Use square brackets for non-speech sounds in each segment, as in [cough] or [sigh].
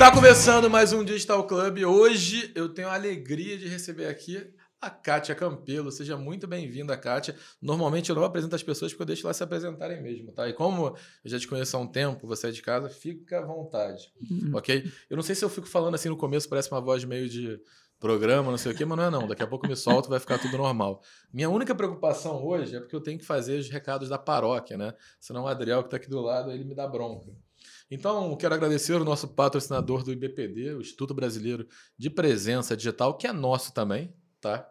Está começando mais um Digital Club. Hoje eu tenho a alegria de receber aqui a Kátia Campelo. Seja muito bem-vinda, Kátia. Normalmente eu não apresento as pessoas porque eu deixo elas se apresentarem mesmo, tá? E como eu já te conheço há um tempo, você é de casa, fica à vontade, Uhum. ok? Eu não sei se eu fico falando assim no começo, parece uma voz meio de programa, não sei o quê, mas não é não. Daqui a pouco eu me solto vai ficar tudo normal. Minha única preocupação hoje é porque eu tenho que fazer os recados da paróquia, né? Senão o Adriel, que está aqui do lado, ele me dá bronca. Então, quero agradecer o nosso patrocinador do IBPD, o Instituto Brasileiro de Presença Digital, que é nosso também, tá?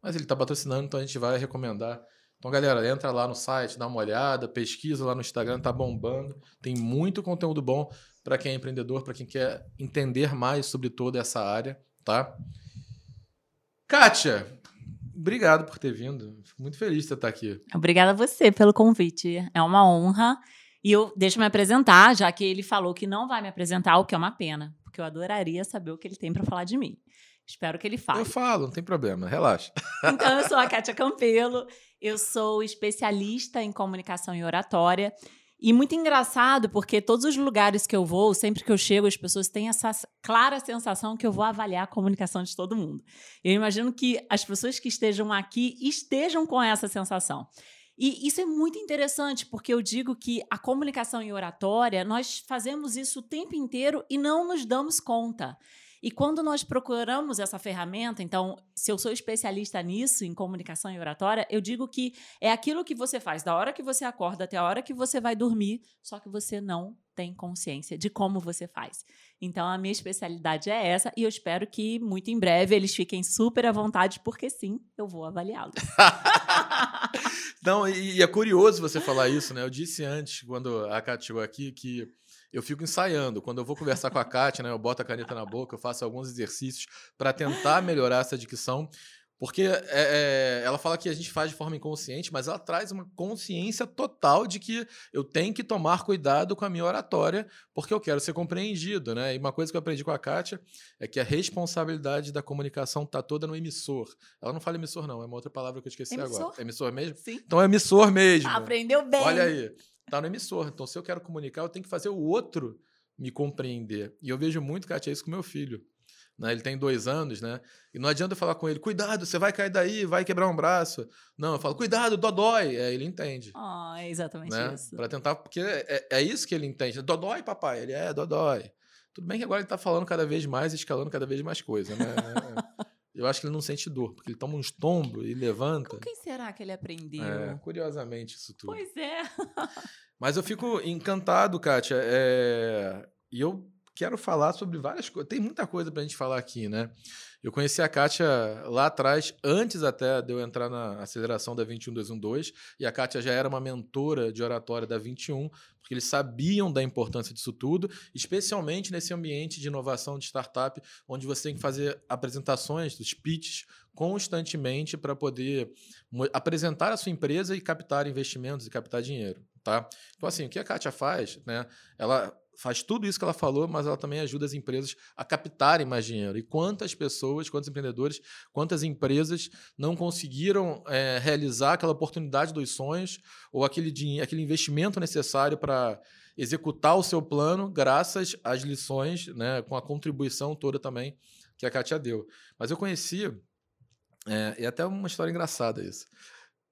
Mas ele está patrocinando, então a gente vai recomendar. Então, galera, entra lá no site, dá uma olhada, pesquisa lá no Instagram, tá bombando. Tem muito conteúdo bom para quem é empreendedor, para quem quer entender mais sobre toda essa área, tá? Kátia, obrigado por ter vindo. Fico muito feliz de você estar aqui. Obrigada a você pelo convite. É uma honra. E eu deixa eu me apresentar, já que ele falou que não vai me apresentar, o que é uma pena, porque eu adoraria saber o que ele tem para falar de mim. Espero que ele fale. Eu falo, não tem problema, relaxa. [laughs] Então, eu sou a Kátia Campelo, eu sou especialista em comunicação e oratória. E muito engraçado, porque todos os lugares que eu vou, sempre que eu chego, as pessoas têm essa clara sensação que eu vou avaliar a comunicação de todo mundo. Eu imagino que as pessoas que estejam aqui estejam com essa sensação. E isso é muito interessante, porque eu digo que a comunicação e oratória, nós fazemos isso o tempo inteiro e não nos damos conta. E quando nós procuramos essa ferramenta, então, se eu sou especialista nisso, em comunicação e oratória, eu digo que é aquilo que você faz da hora que você acorda até a hora que você vai dormir, só que você não tem consciência de como você faz. Então, a minha especialidade é essa e eu espero que muito em breve eles fiquem super à vontade, porque sim, eu vou avaliá-los. [laughs] Não, e, é curioso você falar isso, né? Eu disse antes, quando a Kátia chegou aqui, que eu fico ensaiando. Quando eu vou conversar com a Kátia, né, eu boto a caneta na boca, eu faço alguns exercícios para tentar melhorar essa dicção. Porque é, é, ela fala que a gente faz de forma inconsciente, mas ela traz uma consciência total de que eu tenho que tomar cuidado com a minha oratória, porque eu quero ser compreendido, né? E uma coisa que eu aprendi com a Kátia é que a responsabilidade da comunicação está toda no emissor. Ela não fala emissor, não, é uma outra palavra que eu esqueci Emissor? agora. Emissor mesmo? Sim. Então é emissor mesmo. Aprendeu bem. Olha aí, tá no emissor. Então, se eu quero comunicar, eu tenho que fazer o outro me compreender. E eu vejo muito, Kátia, isso com meu filho. Né? Ele tem dois anos, né? E não adianta eu falar com ele, cuidado, você vai cair daí, vai quebrar um braço. Não, eu falo, cuidado, dodói. É, ele entende. Ah, é exatamente né? isso. Para tentar, porque é, é isso que ele entende. Dodói, papai. Ele é, dodói. Tudo bem que agora ele tá falando cada vez mais, escalando cada vez mais coisa, né? [laughs] Eu acho que ele não sente dor, porque ele toma uns tombos e levanta. Com quem será que ele aprendeu? É, curiosamente, isso tudo. Pois é. Mas eu fico encantado, Kátia. é, E eu quero falar sobre várias coisas. Tem muita coisa pra gente falar aqui, né? Eu conheci a Kátia lá atrás, antes até de eu entrar na aceleração da 21212, e a Kátia já era uma mentora de oratória da 21, porque eles sabiam da importância disso tudo, especialmente nesse ambiente de inovação de startup, onde você tem que fazer apresentações, speeches, constantemente para poder apresentar a sua empresa e captar investimentos e captar dinheiro, tá? Então, assim, o que a Kátia faz, né? Ela faz tudo isso que ela falou, mas ela também ajuda as empresas a captarem mais dinheiro. E quantas pessoas, quantos empreendedores, quantas empresas não conseguiram eh, realizar aquela oportunidade dos sonhos ou aquele, dinhe- aquele investimento necessário para executar o seu plano, graças às lições, né, com a contribuição toda também que a Kátia deu. Mas eu conheci, eh, e até uma história engraçada isso,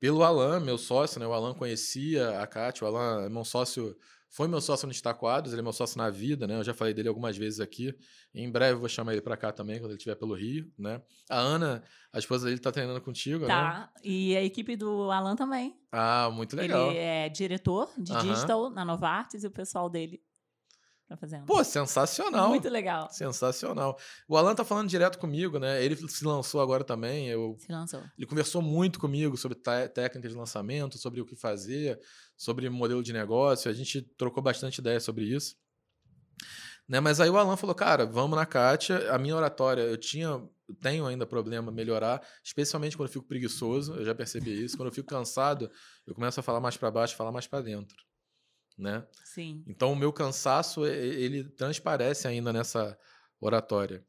pelo Alan, meu sócio, né? O Alan conhecia a Kátia, o Alan é meu sócio, foi meu sócio no Estaquados, ele é meu sócio na vida, né? Eu já falei dele algumas vezes aqui. Em breve eu vou chamar ele para cá também, quando ele estiver pelo Rio, né? A Ana, a esposa dele, tá treinando contigo, né? Tá. E a equipe do Alan também. Ah, muito legal. Ele é diretor de Aham. digital na Novartis e o pessoal dele tá fazendo. Pô, sensacional. Muito legal. Sensacional. O Alan tá falando direto comigo, né? Ele se lançou agora também. Eu Se lançou. Ele conversou muito comigo sobre té- técnicas de lançamento, sobre o que fazer, sobre modelo de negócio. A gente trocou bastante ideia sobre isso. Né? Mas aí o Alan falou, cara, vamos na Kátia. A minha oratória, eu tinha, tenho ainda problema melhorar, especialmente quando eu fico preguiçoso. Eu já percebi isso. Quando eu fico cansado, eu começo a falar mais para baixo, falar mais para dentro. Né? Sim. Então o meu cansaço, ele transparece ainda nessa oratória.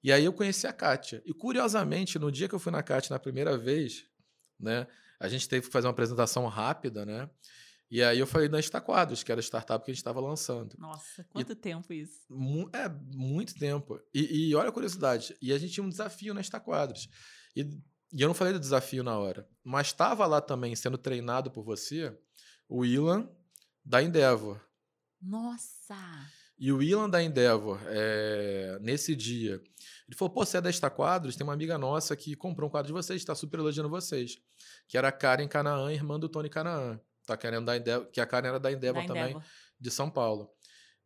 E aí eu conheci a Kátia. E curiosamente, no dia que eu fui na Kátia na primeira vez, né, a gente teve que fazer uma apresentação rápida, né? E aí eu falei na Estaquadros, que era a startup que a gente estava lançando. Nossa, quanto e, tempo isso? Mu é, muito tempo. E, e, olha a curiosidade, e a gente tinha um desafio na Estaquadros. E, e eu não falei do desafio na hora, mas estava lá também sendo treinado por você o Ilan da Endeavor. Nossa! E o Ilan da Endeavor, é, nesse dia, ele falou: pô, você é da Esta Quadros? Tem uma amiga nossa que comprou um quadro de vocês, está super elogiando vocês. Que era a Karen Canaã, irmã do Tony Canaã. Tá querendo da Endeavor, que a Karen era da Endeavor da também, Endeavor. de São Paulo.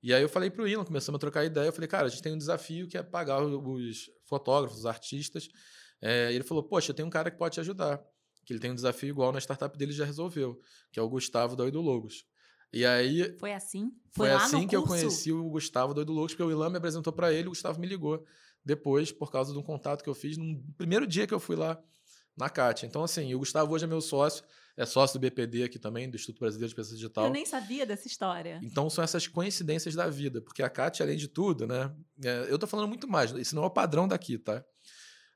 E aí eu falei pro Ilan, começamos a trocar ideia. Eu falei, cara, a gente tem um desafio que é pagar os fotógrafos, os artistas. É, e ele falou, poxa, tem um cara que pode te ajudar. Que ele tem um desafio igual na startup dele já resolveu, que é o Gustavo do Oido Logos. E aí. Foi assim? Foi, foi assim que curso? eu conheci o Gustavo do Oido Logos, porque o Ilan me apresentou para ele, o Gustavo me ligou depois, por causa de um contato que eu fiz no primeiro dia que eu fui lá na CAT. Então, assim, o Gustavo hoje é meu sócio, é sócio do BPD aqui também, do Instituto Brasileiro de Pesquisa Digital. Eu nem sabia dessa história. Então, são essas coincidências da vida, porque a CAT, além de tudo, né? É, eu tô falando muito mais, isso não é o padrão daqui, tá?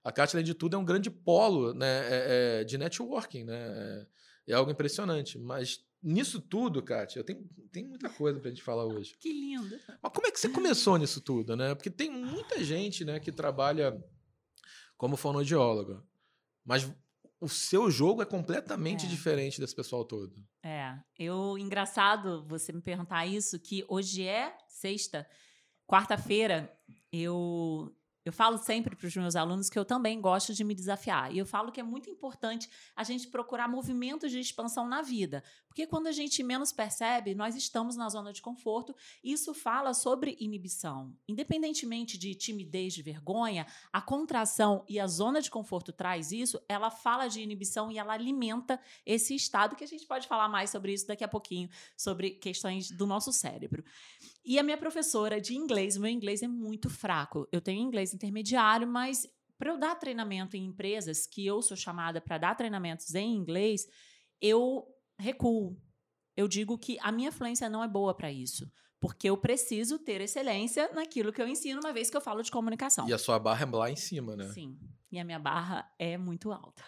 A CAT, além de tudo, é um grande polo né, é, é, de networking, né? É, é algo impressionante, mas nisso tudo, Kátia, eu tenho, tenho muita coisa pra gente falar hoje. Que lindo. Mas como é que você começou nisso tudo, né? Porque tem muita gente, né, que trabalha como fonoaudióloga, mas o seu jogo é completamente é. diferente desse pessoal todo. É, eu engraçado você me perguntar isso que hoje é sexta, quarta-feira eu eu falo sempre para os meus alunos que eu também gosto de me desafiar. E eu falo que é muito importante a gente procurar movimentos de expansão na vida. Porque quando a gente menos percebe, nós estamos na zona de conforto. Isso fala sobre inibição. Independentemente de timidez, de vergonha, a contração e a zona de conforto traz isso, ela fala de inibição e ela alimenta esse estado que a gente pode falar mais sobre isso daqui a pouquinho, sobre questões do nosso cérebro. E a minha professora de inglês, meu inglês é muito fraco. Eu tenho inglês intermediário, mas para eu dar treinamento em empresas, que eu sou chamada para dar treinamentos em inglês, eu recuo. Eu digo que a minha fluência não é boa para isso. Porque eu preciso ter excelência naquilo que eu ensino, uma vez que eu falo de comunicação. E a sua barra é lá em cima, né? Sim. E a minha barra é muito alta.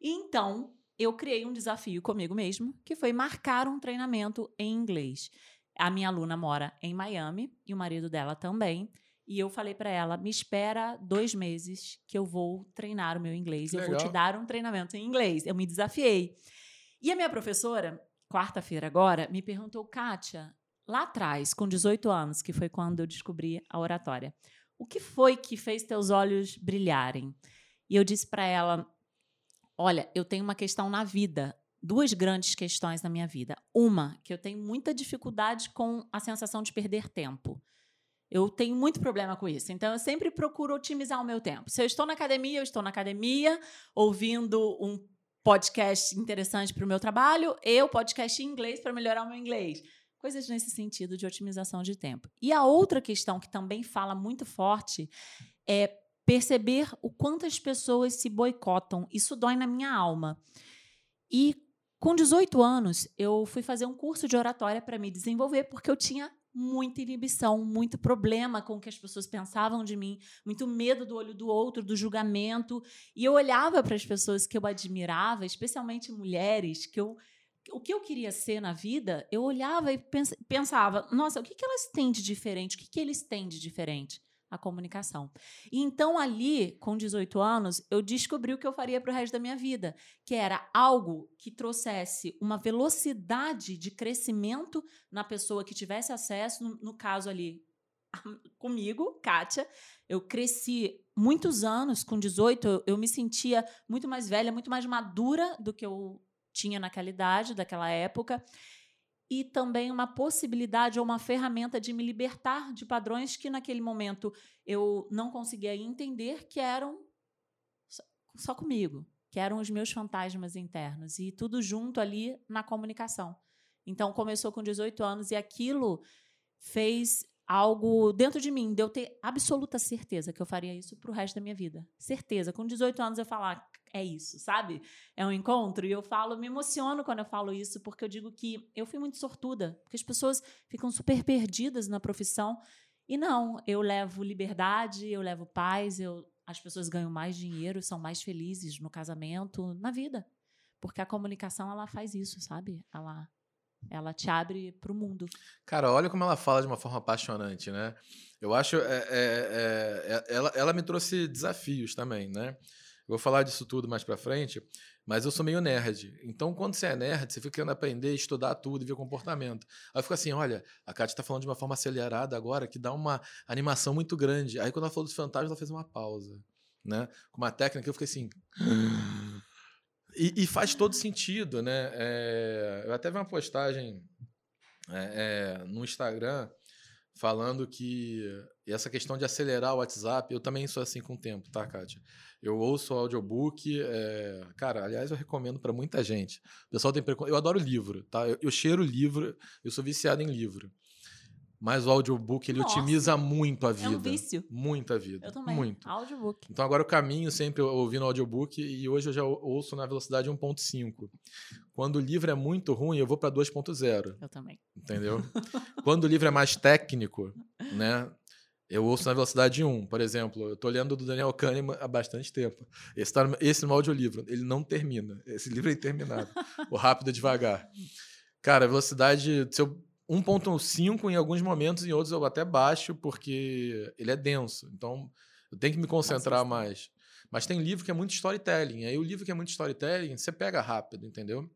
Então, eu criei um desafio comigo mesmo, que foi marcar um treinamento em inglês. A minha aluna mora em Miami e o marido dela também. E eu falei para ela: me espera dois meses que eu vou treinar o meu inglês. eu vou te dar um treinamento em inglês. Eu me desafiei. E a minha professora, quarta-feira agora, me perguntou, Kátia, lá atrás, com 18 anos, que foi quando eu descobri a oratória, o que foi que fez teus olhos brilharem? E eu disse para ela: Olha, eu tenho uma questão na vida duas grandes questões na minha vida. Uma, que eu tenho muita dificuldade com a sensação de perder tempo. Eu tenho muito problema com isso. Então, eu sempre procuro otimizar o meu tempo. Se eu estou na academia, eu estou na academia, ouvindo um podcast interessante para o meu trabalho, eu podcast em inglês para melhorar o meu inglês. Coisas nesse sentido de otimização de tempo. E a outra questão que também fala muito forte é perceber o quanto as pessoas se boicotam. Isso dói na minha alma. E com 18 anos, eu fui fazer um curso de oratória para me desenvolver, porque eu tinha muita inibição, muito problema com o que as pessoas pensavam de mim, muito medo do olho do outro, do julgamento. E eu olhava para as pessoas que eu admirava, especialmente mulheres, que eu o que eu queria ser na vida, eu olhava e pensava, nossa, o que, que elas têm de diferente? O que, que eles têm de diferente? A comunicação. E então, ali, com 18 anos, eu descobri o que eu faria para o resto da minha vida, que era algo que trouxesse uma velocidade de crescimento na pessoa que tivesse acesso, no, no caso ali, [laughs] comigo, Kátia. Eu cresci muitos anos, com 18, eu, eu me sentia muito mais velha, muito mais madura do que eu tinha naquela idade, daquela época e também uma possibilidade ou uma ferramenta de me libertar de padrões que naquele momento eu não conseguia entender que eram só comigo, que eram os meus fantasmas internos e tudo junto ali na comunicação. Então começou com 18 anos e aquilo fez algo dentro de mim, de eu ter absoluta certeza que eu faria isso para o resto da minha vida. Certeza. Com 18 anos eu falar, é isso, sabe? É um encontro. E eu falo, me emociono quando eu falo isso, porque eu digo que eu fui muito sortuda, porque as pessoas ficam super perdidas na profissão. E não, eu levo liberdade, eu levo paz, eu, as pessoas ganham mais dinheiro, são mais felizes no casamento, na vida. Porque a comunicação, ela faz isso, sabe? Ela Ela te abre para o mundo. Cara, olha como ela fala de uma forma apaixonante, né? Eu acho. É, é, é, é ela, ela me trouxe desafios também, né? Vou falar disso tudo mais pra frente, mas eu sou meio nerd. Então, quando você é nerd, você fica querendo aprender, estudar tudo e ver comportamento. Aí fico assim: olha, a Kátia tá falando de uma forma acelerada agora que dá uma animação muito grande. Aí, quando ela falou dos fantasmas, ela fez uma pausa, né? Com uma técnica, eu fiquei assim. [gasps] E, e faz todo sentido, né? É, eu até vi uma postagem é, é, no Instagram falando que essa questão de acelerar o WhatsApp, eu também sou assim com o tempo, tá, Kátia? Eu ouço o audiobook, é... cara, aliás, eu recomendo para muita gente. O pessoal tem Eu adoro livro, tá? Eu, eu cheiro livro, eu sou viciado em livro. Mas o audiobook, ele Nossa, otimiza muito a vida. É um vício. Muito a vida. Eu também. Muito. Audiobook. Então agora eu caminho sempre ouvindo audiobook e hoje eu já ouço na velocidade 1.5. Quando o livro é muito ruim, eu vou para 2.0. Eu também. Entendeu? Quando o livro é mais técnico, né? Eu ouço na velocidade 1, por exemplo. Eu estou lendo do Daniel Kahneman há bastante tempo. Esse, tá, esse no audiolivro, ele não termina. Esse livro é interminável. o Rápido é Devagar. Cara, a velocidade... Se eu 1.5 em alguns momentos, em outros eu até baixo, porque ele é denso. Então, eu tenho que me concentrar mais. Mas tem livro que é muito storytelling. Aí o livro que é muito storytelling, você pega rápido, entendeu?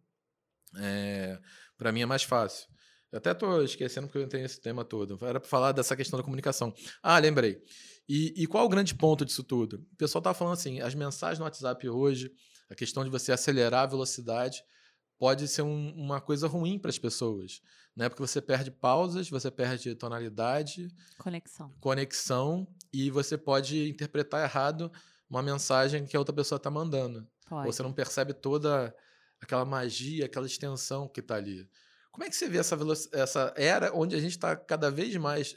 É, para mim é mais fácil. Eu até estou esquecendo porque eu entrei nesse tema todo. Era para falar dessa questão da comunicação. Ah, lembrei. E, e qual o grande ponto disso tudo? O pessoal estava falando assim, as mensagens no WhatsApp hoje, a questão de você acelerar a velocidade, pode ser um, uma coisa ruim para as pessoas, né? Porque você perde pausas, você perde tonalidade, conexão, conexão e você pode interpretar errado uma mensagem que a outra pessoa está mandando. Pode. Você não percebe toda aquela magia, aquela extensão que está ali. Como é que você vê essa, essa era onde a gente está cada vez mais.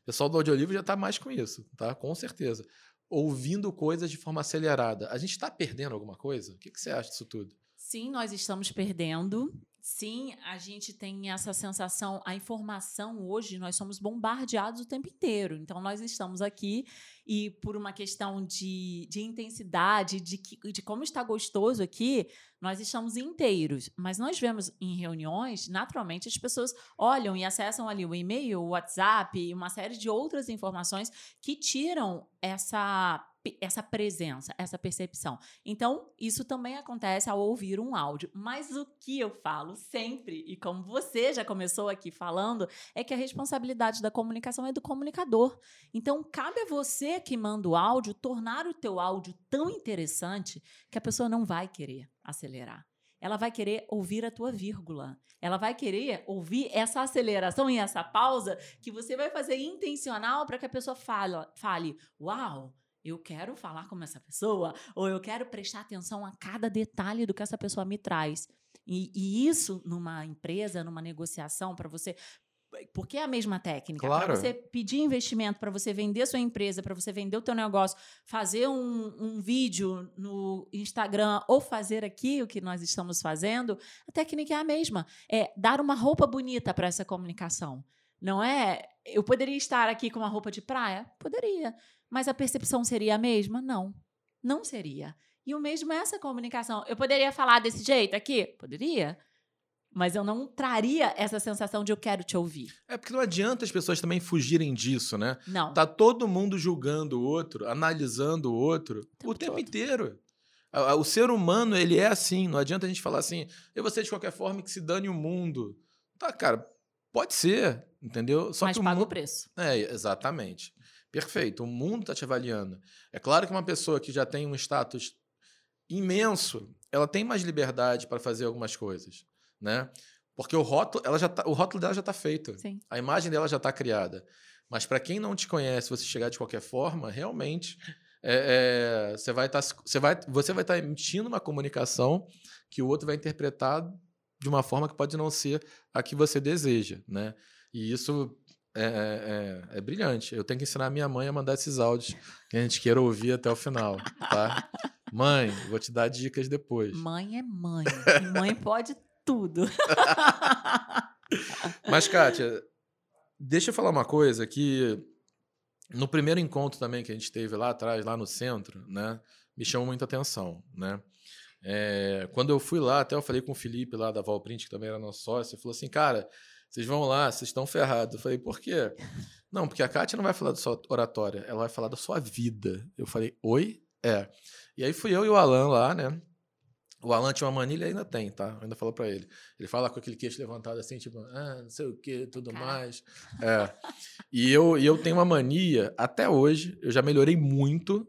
O pessoal do audiolivro já está mais com isso, tá? Com certeza. Ouvindo coisas de forma acelerada. A gente está perdendo alguma coisa? O que, que você acha disso tudo? Sim, nós estamos perdendo. Sim, a gente tem essa sensação, a informação hoje, nós somos bombardeados o tempo inteiro. Então, nós estamos aqui e, por uma questão de, de intensidade, de, que, de como está gostoso aqui, nós estamos inteiros. Mas nós vemos em reuniões, naturalmente, as pessoas olham e acessam ali o e-mail, o WhatsApp e uma série de outras informações que tiram essa essa presença, essa percepção. Então, isso também acontece ao ouvir um áudio. Mas o que eu falo sempre, e como você já começou aqui falando, é que a responsabilidade da comunicação é do comunicador. Então, cabe a você que manda o áudio tornar o teu áudio tão interessante que a pessoa não vai querer acelerar ela vai querer ouvir a tua vírgula. Ela vai querer ouvir essa aceleração e essa pausa que você vai fazer intencional para que a pessoa fale, fale: Uau, eu quero falar com essa pessoa, ou eu quero prestar atenção a cada detalhe do que essa pessoa me traz. E, e isso numa empresa, numa negociação, para você. Porque é a mesma técnica. Claro. Para você pedir investimento, para você vender sua empresa, para você vender o teu negócio, fazer um, um vídeo no Instagram ou fazer aqui o que nós estamos fazendo, a técnica é a mesma. É dar uma roupa bonita para essa comunicação. Não é? Eu poderia estar aqui com uma roupa de praia? Poderia. Mas a percepção seria a mesma? Não, não seria. E o mesmo é essa comunicação. Eu poderia falar desse jeito aqui? Poderia. Mas eu não traria essa sensação de eu quero te ouvir. É porque não adianta as pessoas também fugirem disso, né? Não. Tá todo mundo julgando o outro, analisando o outro o tempo, o tempo inteiro. O ser humano, ele é assim. Não adianta a gente falar assim, eu vou ser de qualquer forma que se dane o mundo. Tá, cara, pode ser, entendeu? Só Mas que paga o, o preço. É, exatamente. Perfeito, o mundo está te avaliando. É claro que uma pessoa que já tem um status imenso, ela tem mais liberdade para fazer algumas coisas, né? Porque o rótulo, ela já tá, o rótulo dela já está feito. Sim. A imagem dela já está criada. Mas para quem não te conhece, você chegar de qualquer forma, realmente é, é, você vai estar tá, você vai você vai estar tá emitindo uma comunicação que o outro vai interpretar de uma forma que pode não ser a que você deseja, né? E isso é, é, é, é, brilhante. Eu tenho que ensinar a minha mãe a mandar esses áudios que a gente queira ouvir até o final, tá? Mãe, vou te dar dicas depois. Mãe é mãe. mãe pode tudo. [laughs] Mas, Kátia, deixa eu falar uma coisa que no primeiro encontro também que a gente teve lá atrás, lá no centro, né? Me chamou muita atenção, né? É, quando eu fui lá, até eu falei com o Felipe lá da Valprint, que também era nosso sócio, ele falou assim, cara, vocês vão lá, vocês estão ferrados. Eu falei, por quê? Não, porque a Kátia não vai falar da sua oratória, ela vai falar da sua vida. Eu falei, oi? É. E aí fui eu e o Alan lá, né? O Alan tinha uma mania, ele ainda tem, tá? Eu ainda falo para ele. Ele fala com aquele queixo levantado assim, tipo, ah, não sei o que, tudo mais. É. E eu, e eu tenho uma mania, até hoje, eu já melhorei muito,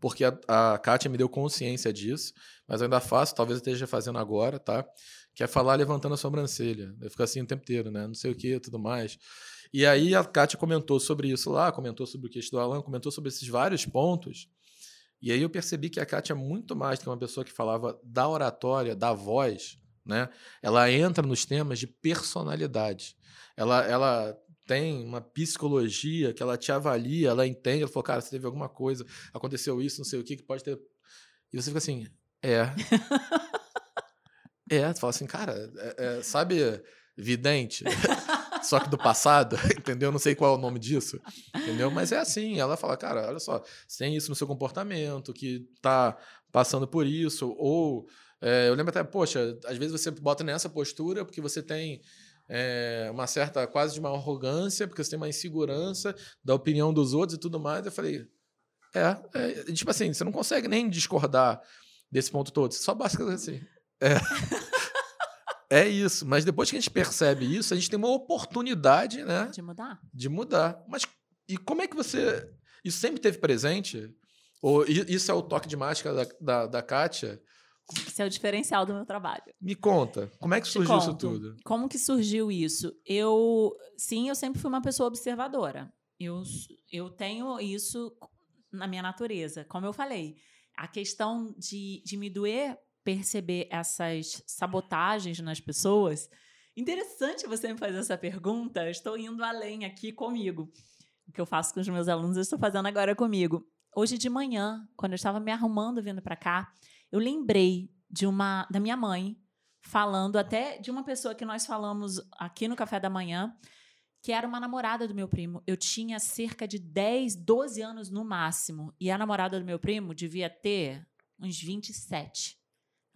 porque a, a Kátia me deu consciência disso, mas eu ainda faço, talvez eu esteja fazendo agora, tá? Que é falar levantando a sobrancelha. Eu fico assim o tempo inteiro, né? Não sei o que, tudo mais. E aí a Kátia comentou sobre isso lá, comentou sobre o queixo do Alan, comentou sobre esses vários pontos. E aí eu percebi que a Kátia é muito mais do que uma pessoa que falava da oratória, da voz, né? Ela entra nos temas de personalidade. Ela, ela tem uma psicologia que ela te avalia, ela entende, ela falou, cara, você teve alguma coisa, aconteceu isso, não sei o que, que pode ter. E você fica assim, é. [laughs] é, tu fala assim, cara, é, é, sabe, vidente? só que do passado, [laughs] entendeu? Não sei qual é o nome disso, entendeu? Mas é assim, ela fala, cara, olha só, você tem isso no seu comportamento, que tá passando por isso, ou é, eu lembro até, poxa, às vezes você bota nessa postura porque você tem é, uma certa, quase de uma arrogância, porque você tem uma insegurança da opinião dos outros e tudo mais. Eu falei, é, é tipo assim, você não consegue nem discordar desse ponto todo, você só basta assim. É. [laughs] É isso, mas depois que a gente percebe isso, a gente tem uma oportunidade, né? De mudar. De mudar. Mas e como é que você. Isso sempre teve presente? Ou isso é o toque de mágica da, da, da Kátia? Esse é o diferencial do meu trabalho. Me conta, como é que surgiu isso tudo? Como que surgiu isso? Eu, sim, eu sempre fui uma pessoa observadora. Eu, eu tenho isso na minha natureza. Como eu falei, a questão de, de me doer perceber essas sabotagens nas pessoas. Interessante você me fazer essa pergunta. estou indo além aqui comigo. O que eu faço com os meus alunos, eu estou fazendo agora comigo. Hoje de manhã, quando eu estava me arrumando vindo para cá, eu lembrei de uma da minha mãe falando até de uma pessoa que nós falamos aqui no café da manhã, que era uma namorada do meu primo. Eu tinha cerca de 10, 12 anos no máximo, e a namorada do meu primo devia ter uns 27.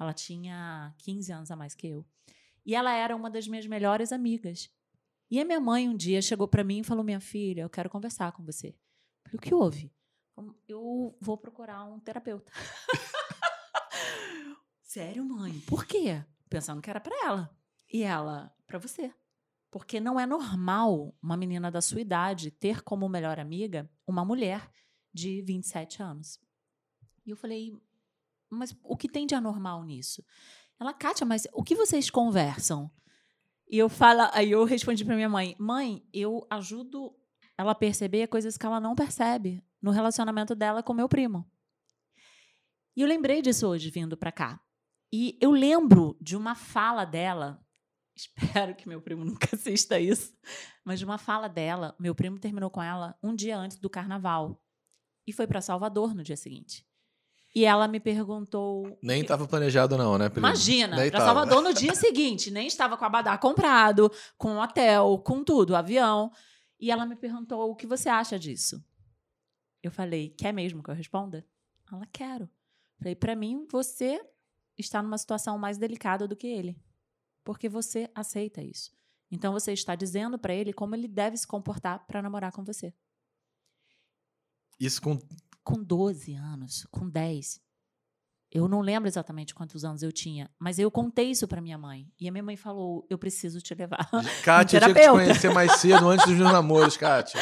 Ela tinha 15 anos a mais que eu. E ela era uma das minhas melhores amigas. E a minha mãe um dia chegou para mim e falou: Minha filha, eu quero conversar com você. Eu falei: O que houve? Eu vou procurar um terapeuta. [laughs] Sério, mãe? Por quê? Pensando que era para ela. E ela, para você. Porque não é normal uma menina da sua idade ter como melhor amiga uma mulher de 27 anos. E eu falei, mas o que tem de anormal nisso? Ela, Kátia, mas o que vocês conversam? E eu falo, aí eu respondi para minha mãe, mãe, eu ajudo ela a perceber coisas que ela não percebe no relacionamento dela com meu primo. E eu lembrei disso hoje vindo para cá. E eu lembro de uma fala dela, [laughs] espero que meu primo nunca [laughs] assista isso, mas de uma fala dela, meu primo terminou com ela um dia antes do carnaval e foi para Salvador no dia seguinte. E ela me perguntou. Nem estava planejado, não, né? Imagina, para Salvador no [laughs] dia seguinte. Nem estava com a Abadá comprado, com hotel, com tudo, avião. E ela me perguntou: o que você acha disso? Eu falei: quer mesmo que eu responda? Ela: quero. Falei: para mim, você está numa situação mais delicada do que ele. Porque você aceita isso. Então você está dizendo para ele como ele deve se comportar para namorar com você. Isso com com 12 anos, com 10. Eu não lembro exatamente quantos anos eu tinha, mas eu contei isso para minha mãe. E a minha mãe falou: Eu preciso te levar. [laughs] Kátia, eu tinha que te conhecer mais cedo, antes dos meus namoros, Kátia.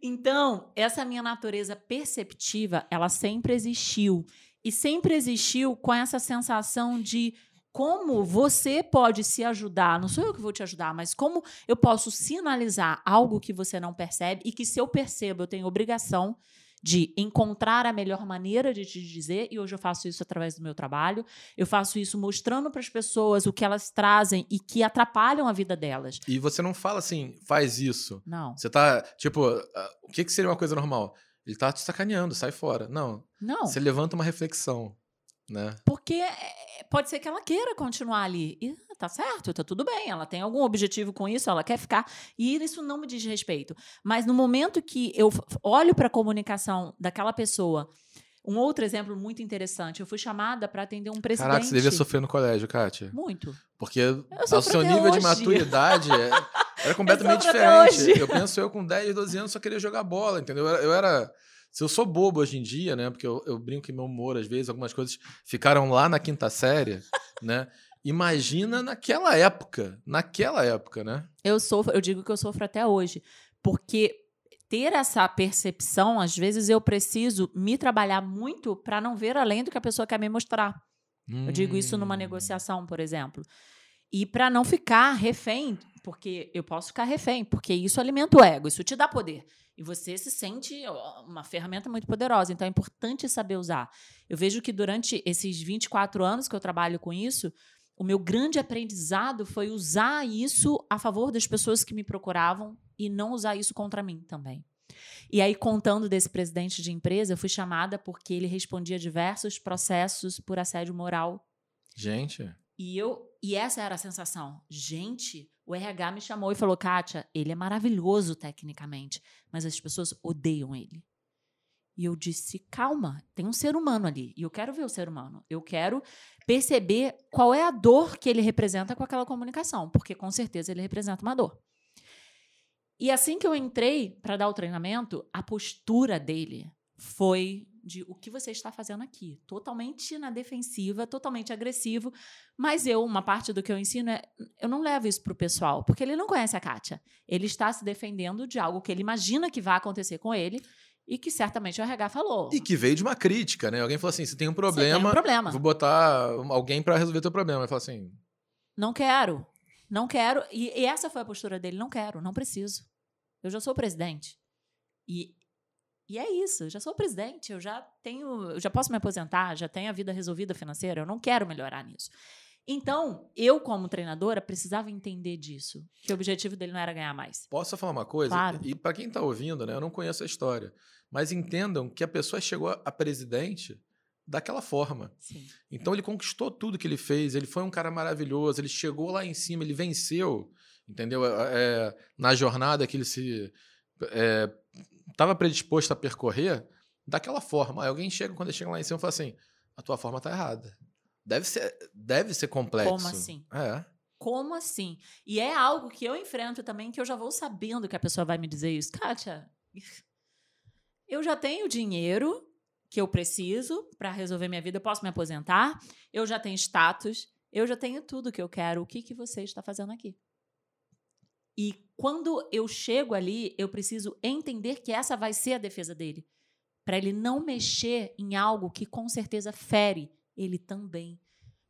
Então, essa minha natureza perceptiva, ela sempre existiu. E sempre existiu com essa sensação de como você pode se ajudar, não sou eu que vou te ajudar, mas como eu posso sinalizar algo que você não percebe e que se eu percebo, eu tenho obrigação de encontrar a melhor maneira de te dizer, e hoje eu faço isso através do meu trabalho. Eu faço isso mostrando para as pessoas o que elas trazem e que atrapalham a vida delas. E você não fala assim, faz isso. Não. Você tá, tipo, o que, que seria uma coisa normal? Ele tá te sacaneando, sai fora. Não. Não. Você levanta uma reflexão. Né? Porque é, pode ser que ela queira continuar ali. E tá certo, tá tudo bem. Ela tem algum objetivo com isso, ela quer ficar. E isso não me diz respeito. Mas no momento que eu olho para a comunicação daquela pessoa, Um outro exemplo muito interessante. Eu fui chamada para atender um presidente. Caraca, você devia sofrer no colégio, Kátia. Muito. Porque o seu nível hoje. de maturidade é, era [laughs] completamente diferente. Eu penso, eu com 10, 12 anos só queria jogar bola, entendeu? Eu era. Se eu sou bobo hoje em dia, né? Porque eu, eu brinco que meu humor, às vezes, algumas coisas ficaram lá na quinta série, né? Imagina naquela época. Naquela época, né? Eu sofro, eu digo que eu sofro até hoje. Porque ter essa percepção, às vezes eu preciso me trabalhar muito para não ver além do que a pessoa quer me mostrar. Hum. Eu digo isso numa hum. negociação, por exemplo. E para não ficar refém, porque eu posso ficar refém, porque isso alimenta o ego, isso te dá poder. E você se sente uma ferramenta muito poderosa. Então é importante saber usar. Eu vejo que durante esses 24 anos que eu trabalho com isso, o meu grande aprendizado foi usar isso a favor das pessoas que me procuravam e não usar isso contra mim também. E aí, contando desse presidente de empresa, eu fui chamada porque ele respondia diversos processos por assédio moral. Gente. E eu e essa era a sensação. Gente, o RH me chamou e falou: Kátia, ele é maravilhoso tecnicamente, mas as pessoas odeiam ele. E eu disse: calma, tem um ser humano ali. E eu quero ver o ser humano. Eu quero perceber qual é a dor que ele representa com aquela comunicação, porque com certeza ele representa uma dor. E assim que eu entrei para dar o treinamento, a postura dele foi de o que você está fazendo aqui, totalmente na defensiva, totalmente agressivo. Mas eu, uma parte do que eu ensino é, eu não levo isso para o pessoal, porque ele não conhece a Kátia. Ele está se defendendo de algo que ele imagina que vai acontecer com ele e que certamente o RH falou. E que veio de uma crítica, né? Alguém falou assim: você tem um problema, tem um problema. vou botar alguém para resolver teu problema. Ele falou assim: não quero, não quero. E, e essa foi a postura dele: não quero, não preciso. Eu já sou presidente. E e é isso, eu já sou presidente, eu já tenho, eu já posso me aposentar, já tenho a vida resolvida financeira, eu não quero melhorar nisso. Então, eu, como treinadora, precisava entender disso. Que o objetivo dele não era ganhar mais. Posso falar uma coisa? Claro. E para quem está ouvindo, né, eu não conheço a história. Mas entendam que a pessoa chegou a presidente daquela forma. Sim. Então ele conquistou tudo que ele fez, ele foi um cara maravilhoso, ele chegou lá em cima, ele venceu, entendeu? É, é na jornada que ele se é, estava predisposto a percorrer daquela forma. Aí alguém chega, quando chega lá em cima, fala assim: a tua forma está errada. Deve ser, deve ser complexo. Como assim? É. Como assim? E é algo que eu enfrento também, que eu já vou sabendo que a pessoa vai me dizer isso. Kátia, [laughs] eu já tenho dinheiro que eu preciso para resolver minha vida, eu posso me aposentar, eu já tenho status, eu já tenho tudo que eu quero. O que, que você está fazendo aqui? E quando eu chego ali, eu preciso entender que essa vai ser a defesa dele. Para ele não mexer em algo que com certeza fere ele também.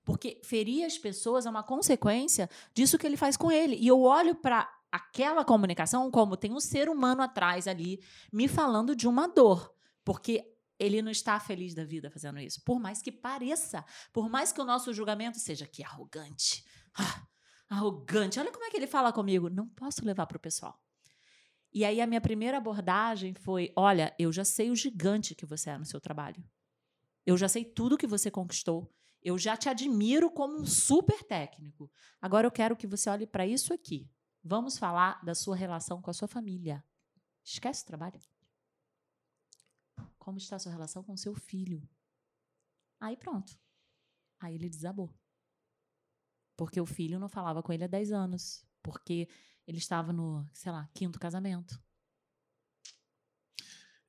Porque ferir as pessoas é uma consequência disso que ele faz com ele. E eu olho para aquela comunicação como tem um ser humano atrás ali me falando de uma dor. Porque ele não está feliz da vida fazendo isso. Por mais que pareça, por mais que o nosso julgamento seja que arrogante. Ah, arrogante. Olha como é que ele fala comigo. Não posso levar para o pessoal. E aí a minha primeira abordagem foi: olha, eu já sei o gigante que você é no seu trabalho. Eu já sei tudo que você conquistou. Eu já te admiro como um super técnico. Agora eu quero que você olhe para isso aqui. Vamos falar da sua relação com a sua família. Esquece o trabalho. Como está a sua relação com o seu filho? Aí pronto. Aí ele desabou. Porque o filho não falava com ele há 10 anos. Porque ele estava no, sei lá, quinto casamento.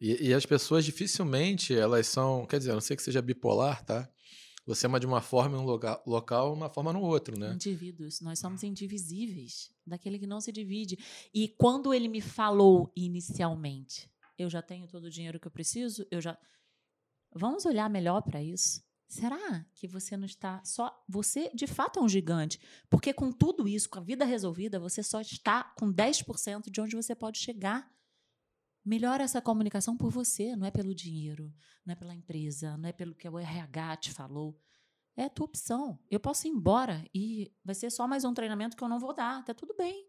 E, e, as pessoas dificilmente elas são. Quer dizer, a não sei que seja bipolar, tá? Você ama de uma forma em um local, local uma forma no outro, né? Indivíduos. Nós somos indivisíveis. Daquele que não se divide. E quando ele me falou inicialmente, eu já tenho todo o dinheiro que eu preciso, eu já. Vamos olhar melhor para isso. Será que você não está só. Você de fato é um gigante. Porque com tudo isso, com a vida resolvida, você só está com 10% de onde você pode chegar. Melhora essa comunicação por você, não é pelo dinheiro, não é pela empresa, não é pelo que o RH te falou. É a tua opção. Eu posso ir embora e vai ser só mais um treinamento que eu não vou dar. Tá tudo bem.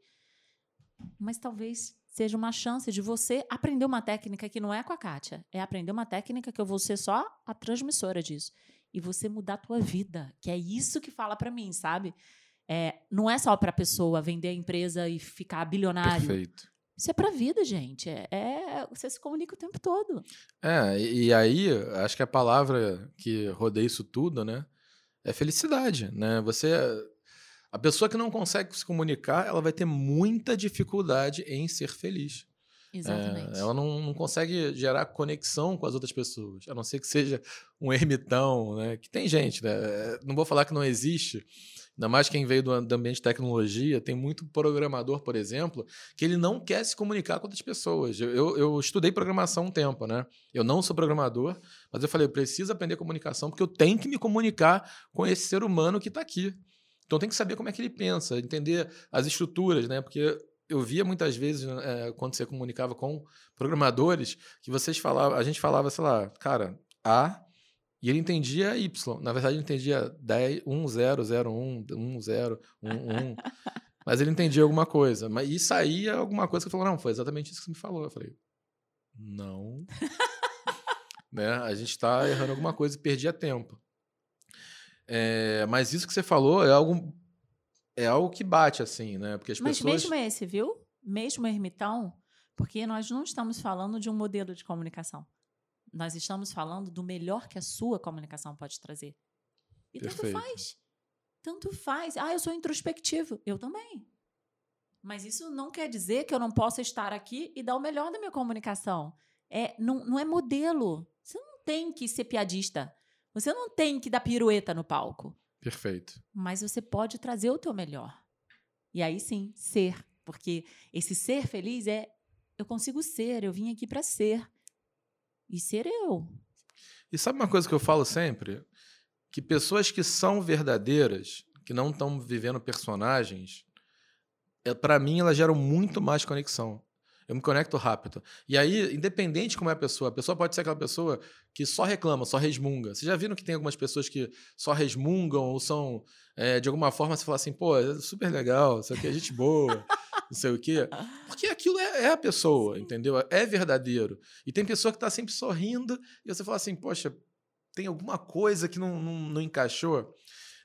Mas talvez seja uma chance de você aprender uma técnica que não é com a Kátia. É aprender uma técnica que eu vou ser só a transmissora disso e você mudar a tua vida, que é isso que fala para mim, sabe? É, não é só para pessoa vender a empresa e ficar bilionário. Perfeito. Isso é pra vida, gente. É, é- você se comunica o tempo todo. É, e, e aí, acho que a palavra que rodeia isso tudo, né, é felicidade, né? Você a pessoa que não consegue se comunicar, ela vai ter muita dificuldade em ser feliz. Exatamente. É, ela não, não consegue gerar conexão com as outras pessoas, a não ser que seja um ermitão, né? Que tem gente, né? É, Não vou falar que não existe, ainda mais quem veio do, am- do ambiente de tecnologia, tem muito programador, por exemplo, que ele não quer se comunicar com outras pessoas. Eu, eu, eu estudei programação um tempo, né? Eu não sou programador, mas eu falei, eu preciso aprender comunicação porque eu tenho que me comunicar com esse ser humano que está aqui. Então tem que saber como é que ele pensa, entender as estruturas, né? Porque eu via muitas vezes, eh, quando você comunicava com programadores, que vocês falavam, a gente falava, sei lá, cara, A, e ele entendia Y. Na verdade, ele entendia 10, 1, 0, 0, 1, 1, 0, 1, 1. Mas ele entendia alguma coisa. Mas, e saía alguma coisa que eu falava, não, foi exatamente isso que você me falou. Eu falei, não. [laughs] né? A gente está errando alguma coisa e perdia tempo. É, mas isso que você falou é algo é algo que bate assim, né? Porque as Mas pessoas mesmo esse, viu? Mesmo ermitão, porque nós não estamos falando de um modelo de comunicação. Nós estamos falando do melhor que a sua comunicação pode trazer. E Perfeito. tanto faz. Tanto faz. Ah, eu sou introspectivo. Eu também. Mas isso não quer dizer que eu não possa estar aqui e dar o melhor da minha comunicação. É, não, não é modelo. Você não tem que ser piadista. Você não tem que dar pirueta no palco perfeito. mas você pode trazer o teu melhor. E aí sim, ser, porque esse ser feliz é eu consigo ser, eu vim aqui para ser. E ser eu. E sabe uma coisa que eu falo sempre? Que pessoas que são verdadeiras, que não estão vivendo personagens, é, para mim elas geram muito mais conexão. Eu me conecto rápido. E aí, independente como é a pessoa, a pessoa pode ser aquela pessoa que só reclama, só resmunga. Vocês já viram que tem algumas pessoas que só resmungam ou são, é, de alguma forma, você fala assim, pô, é super legal, isso aqui é gente boa, não sei o quê. [laughs] Porque aquilo é, é a pessoa, entendeu? É verdadeiro. E tem pessoa que tá sempre sorrindo e você fala assim, poxa, tem alguma coisa que não, não, não encaixou.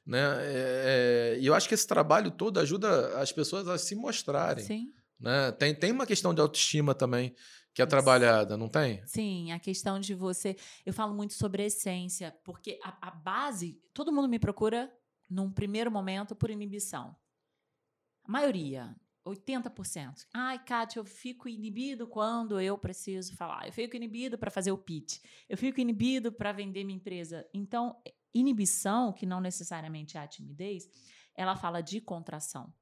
Né? É, é, e eu acho que esse trabalho todo ajuda as pessoas a se mostrarem. Sim. Né? Tem, tem uma questão de autoestima também que é trabalhada, não tem? Sim, a questão de você. Eu falo muito sobre a essência, porque a, a base. Todo mundo me procura num primeiro momento por inibição. A maioria, 80%. Ai, Kátia, eu fico inibido quando eu preciso falar. Eu fico inibido para fazer o pitch. Eu fico inibido para vender minha empresa. Então, inibição, que não necessariamente é a timidez, ela fala de contração.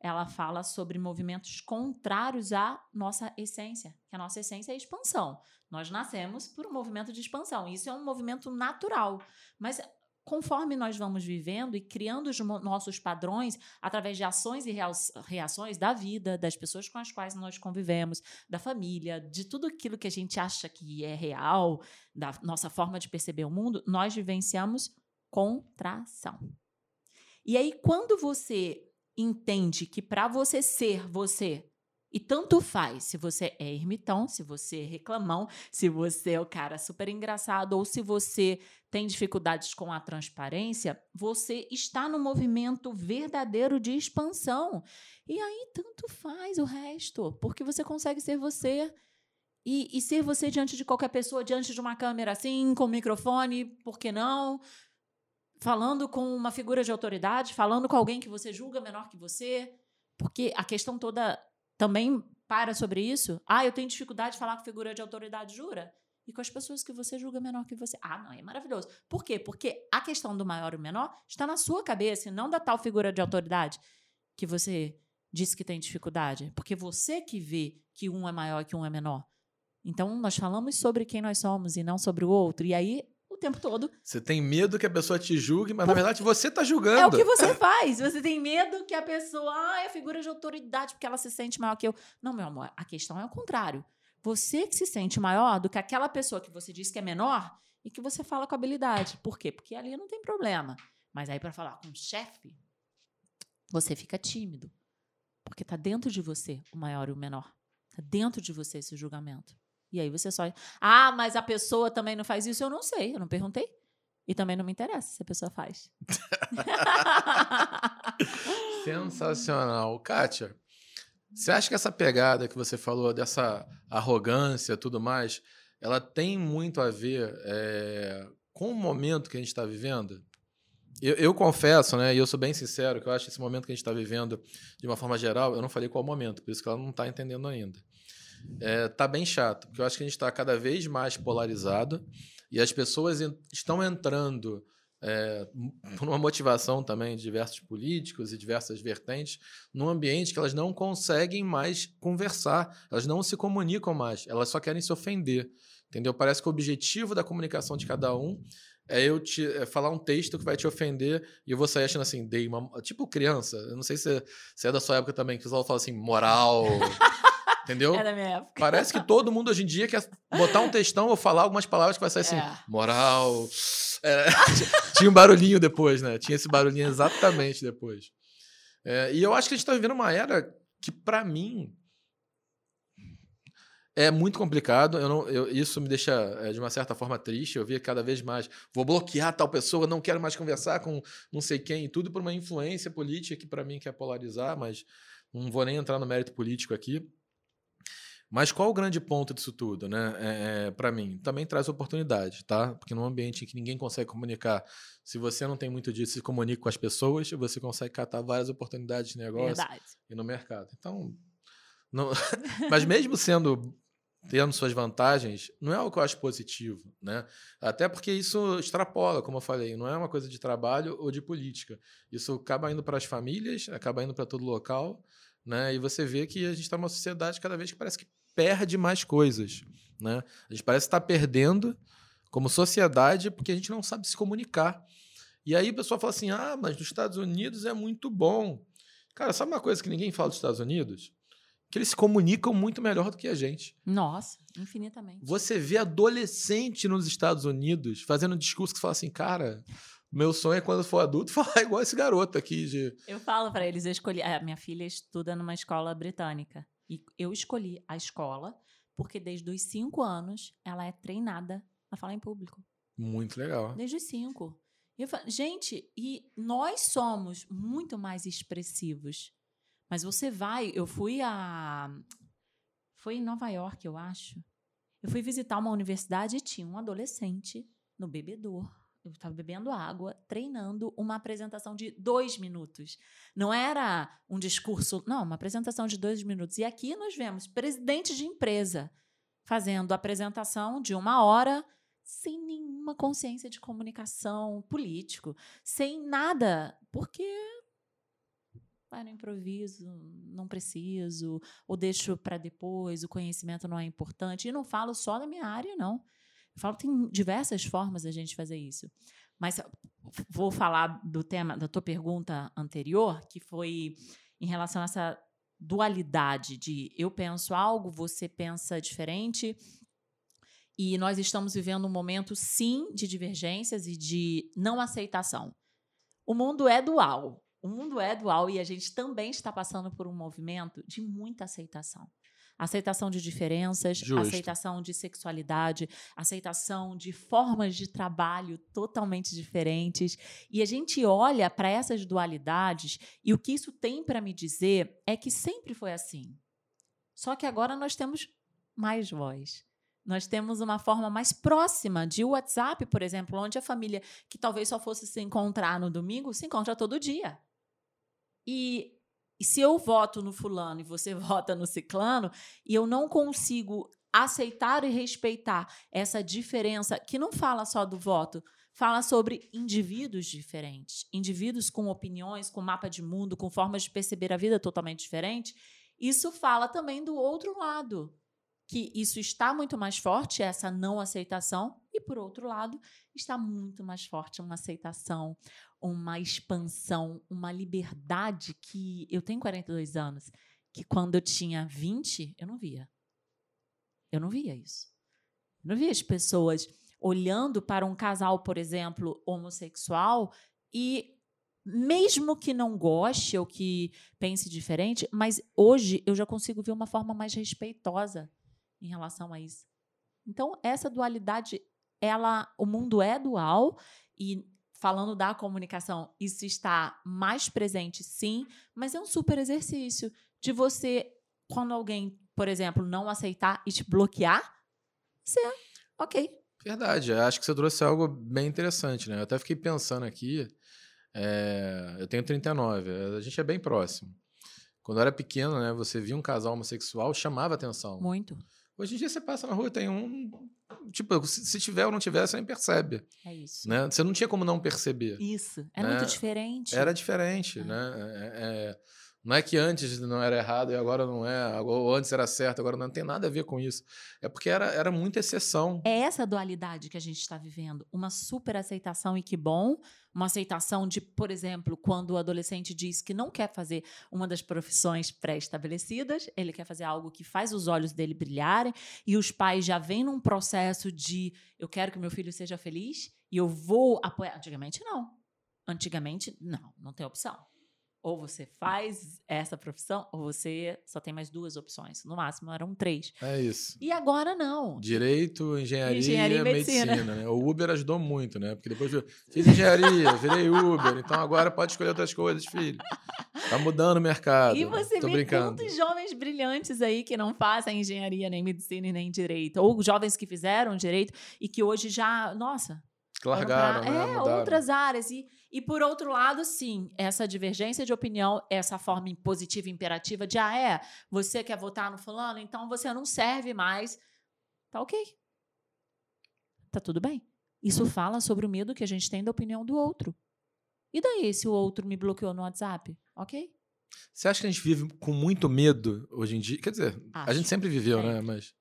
Ela fala sobre movimentos contrários à nossa essência, que a nossa essência é expansão. Nós nascemos por um movimento de expansão. Isso é um movimento natural. Mas conforme nós vamos vivendo e criando os nossos padrões através de ações e rea- reações da vida, das pessoas com as quais nós convivemos, da família, de tudo aquilo que a gente acha que é real, da nossa forma de perceber o mundo, nós vivenciamos contração. E aí, quando você entende que para você ser você, e tanto faz se você é ermitão, se você é reclamão, se você é o cara super engraçado ou se você tem dificuldades com a transparência, você está no movimento verdadeiro de expansão. E aí tanto faz o resto, porque você consegue ser você. E, e ser você diante de qualquer pessoa, diante de uma câmera assim, com microfone, por que não? Falando com uma figura de autoridade, falando com alguém que você julga menor que você. Porque a questão toda também para sobre isso. Ah, eu tenho dificuldade de falar com figura de autoridade, jura? E com as pessoas que você julga menor que você. Ah, não, é maravilhoso. Por quê? Porque a questão do maior e menor está na sua cabeça e não da tal figura de autoridade que você disse que tem dificuldade. Porque você que vê que um é maior e que um é menor. Então, nós falamos sobre quem nós somos e não sobre o outro. E aí, tempo todo, Você tem medo que a pessoa te julgue, mas na verdade você está é o julgando. que você [laughs] faz. Você tem medo que a pessoa, ah, é figura de autoridade porque ela se sente maior que eu. Não, meu amor, a questão é o contrário. Você que se sente maior do que aquela pessoa que você diz que é menor e que você fala com habilidade. Por quê? Porque ali não tem problema. Mas aí para falar com o chefe, você fica tímido. Porque tá dentro de você o maior e o menor. Tá dentro de você esse julgamento. E aí você só, ah, mas a pessoa também não faz isso, eu não sei, eu não perguntei. E também não me interessa se a pessoa faz. [laughs] Sensacional. Kátia, Você acha que essa pegada que você falou, dessa arrogância tudo mais, ela tem muito a ver é, com o momento que a gente está vivendo? Eu, eu, confesso, né, e eu sou bem sincero, que eu acho que esse momento que a gente está vivendo, de uma forma geral, eu não falei qual momento, por isso que ela não está entendendo ainda. É, tá bem chato, porque eu acho que a gente está cada vez mais polarizado e as pessoas estão entrando é, [laughs] por uma motivação também de diversos políticos e diversas vertentes, num ambiente que elas não conseguem mais conversar, elas não se comunicam mais, elas só querem se ofender. Entendeu? Parece que o objetivo da comunicação de cada um é eu te é falar um texto que vai te ofender e eu vou sair achando assim, dei uma. Tipo criança. Eu não sei se, se é da sua época também, que o pessoal fala assim, moral. [laughs] Entendeu? É da minha época. Parece que todo mundo hoje em dia quer botar um textão ou falar algumas palavras que vai sair assim, é. moral. É, [laughs] tinha um barulhinho depois, né? Tinha esse barulhinho exatamente depois. É, e eu acho que a gente está vivendo uma era que, para mim, é muito complicado. Eu não, eu, isso me deixa, é, de uma certa forma, triste. Eu vi cada vez mais. Vou bloquear tal pessoa, não quero mais conversar com não sei quem, e tudo por uma influência política que, para mim, quer polarizar, mas não vou nem entrar no mérito político aqui. Mas qual o grande ponto disso tudo, né? É, é, para mim, também traz oportunidade, tá? Porque num ambiente em que ninguém consegue comunicar, se você não tem muito disso, se comunica com as pessoas, você consegue catar várias oportunidades de negócio Verdade. e no mercado. Então, não... [laughs] mas mesmo sendo tendo suas vantagens, não é o que eu acho positivo, né? Até porque isso extrapola, como eu falei, não é uma coisa de trabalho ou de política. Isso acaba indo para as famílias, acaba indo para todo local, né? E você vê que a gente está numa sociedade cada vez que parece que perde mais coisas. Né? A gente parece estar perdendo como sociedade porque a gente não sabe se comunicar. E aí o pessoal fala assim: ah, mas nos Estados Unidos é muito bom. Cara, sabe uma coisa que ninguém fala dos Estados Unidos? Que eles se comunicam muito melhor do que a gente. Nossa, infinitamente. Você vê adolescente nos Estados Unidos fazendo um discurso que fala assim, cara, meu sonho é quando eu for adulto [laughs] falar igual esse garoto aqui. De... Eu falo para eles, eu escolhi. A minha filha estuda numa escola britânica. E eu escolhi a escola porque desde os cinco anos ela é treinada a falar em público. Muito legal. Desde os cinco. Eu falo, gente, e nós somos muito mais expressivos. Mas você vai, eu fui a. Foi em Nova York, eu acho. Eu fui visitar uma universidade e tinha um adolescente no bebedor eu estava bebendo água, treinando uma apresentação de dois minutos. Não era um discurso, não, uma apresentação de dois minutos. E aqui nós vemos presidente de empresa fazendo apresentação de uma hora sem nenhuma consciência de comunicação político, sem nada, porque vai no improviso, não preciso, ou deixo para depois, o conhecimento não é importante. E não falo só da minha área, não. Eu falo, tem diversas formas a gente fazer isso. Mas vou falar do tema da tua pergunta anterior, que foi em relação a essa dualidade de eu penso algo, você pensa diferente. E nós estamos vivendo um momento, sim, de divergências e de não aceitação. O mundo é dual. O mundo é dual e a gente também está passando por um movimento de muita aceitação aceitação de diferenças, Justo. aceitação de sexualidade, aceitação de formas de trabalho totalmente diferentes. E a gente olha para essas dualidades e o que isso tem para me dizer é que sempre foi assim. Só que agora nós temos mais voz. Nós temos uma forma mais próxima de WhatsApp, por exemplo, onde a família que talvez só fosse se encontrar no domingo se encontra todo dia. E e se eu voto no fulano e você [laughs] vota no ciclano, e eu não consigo aceitar e respeitar essa diferença, que não fala só do voto, fala sobre indivíduos diferentes, indivíduos com opiniões, com mapa de mundo, com formas de perceber a vida totalmente diferente. Isso fala também do outro lado, que isso está muito mais forte, essa não aceitação, e por outro lado, está muito mais forte uma aceitação, uma expansão, uma liberdade que eu tenho 42 anos, que quando eu tinha 20, eu não via. Eu não via isso. Eu não via as pessoas olhando para um casal, por exemplo, homossexual e mesmo que não goste ou que pense diferente, mas hoje eu já consigo ver uma forma mais respeitosa em relação a isso. Então, essa dualidade, ela, o mundo é dual e falando da comunicação, isso está mais presente, sim, mas é um super exercício de você quando alguém, por exemplo, não aceitar e te bloquear, você, ok. Verdade, acho que você trouxe algo bem interessante, né? Eu até fiquei pensando aqui, é, eu tenho 39, a gente é bem próximo. Quando eu era pequeno, né, você via um casal homossexual, chamava atenção. Muito. Hoje em dia você passa na rua, tem um. Tipo, se tiver ou não tiver, você nem percebe. É isso. Né? Você não tinha como não perceber. Isso. É né? muito diferente. Era diferente, É. né? É, é, não é que antes não era errado e agora não é, ou antes era certo, agora não, tem nada a ver com isso. É porque era, era muita exceção. É essa dualidade que a gente está vivendo. Uma super aceitação e que bom. Uma aceitação de, por exemplo, quando o adolescente diz que não quer fazer uma das profissões pré-estabelecidas, ele quer fazer algo que faz os olhos dele brilharem, e os pais já vêm num processo de eu quero que meu filho seja feliz e eu vou apoiar. Antigamente, não. Antigamente, não, não tem opção. Ou você faz essa profissão, ou você só tem mais duas opções. No máximo eram três. É isso. E agora não. Direito, engenharia, Engenharia e medicina. medicina. né? O Uber ajudou muito, né? Porque depois eu fiz engenharia, [laughs] virei Uber, então agora pode escolher outras coisas, filho. Tá mudando o mercado. E você Tô vê brincando. tantos jovens brilhantes aí que não fazem engenharia, nem medicina e nem direito. Ou jovens que fizeram direito e que hoje já, nossa, largaram, foram né? pra- é, Mudaram. outras áreas. E, e por outro lado, sim, essa divergência de opinião, essa forma impositiva e imperativa de, ah, é, você quer votar no fulano, então você não serve mais. Tá ok. Tá tudo bem. Isso fala sobre o medo que a gente tem da opinião do outro. E daí, se o outro me bloqueou no WhatsApp? Ok? Você acha que a gente vive com muito medo hoje em dia? Quer dizer, a Acho. gente sempre viveu, né? Sempre. Mas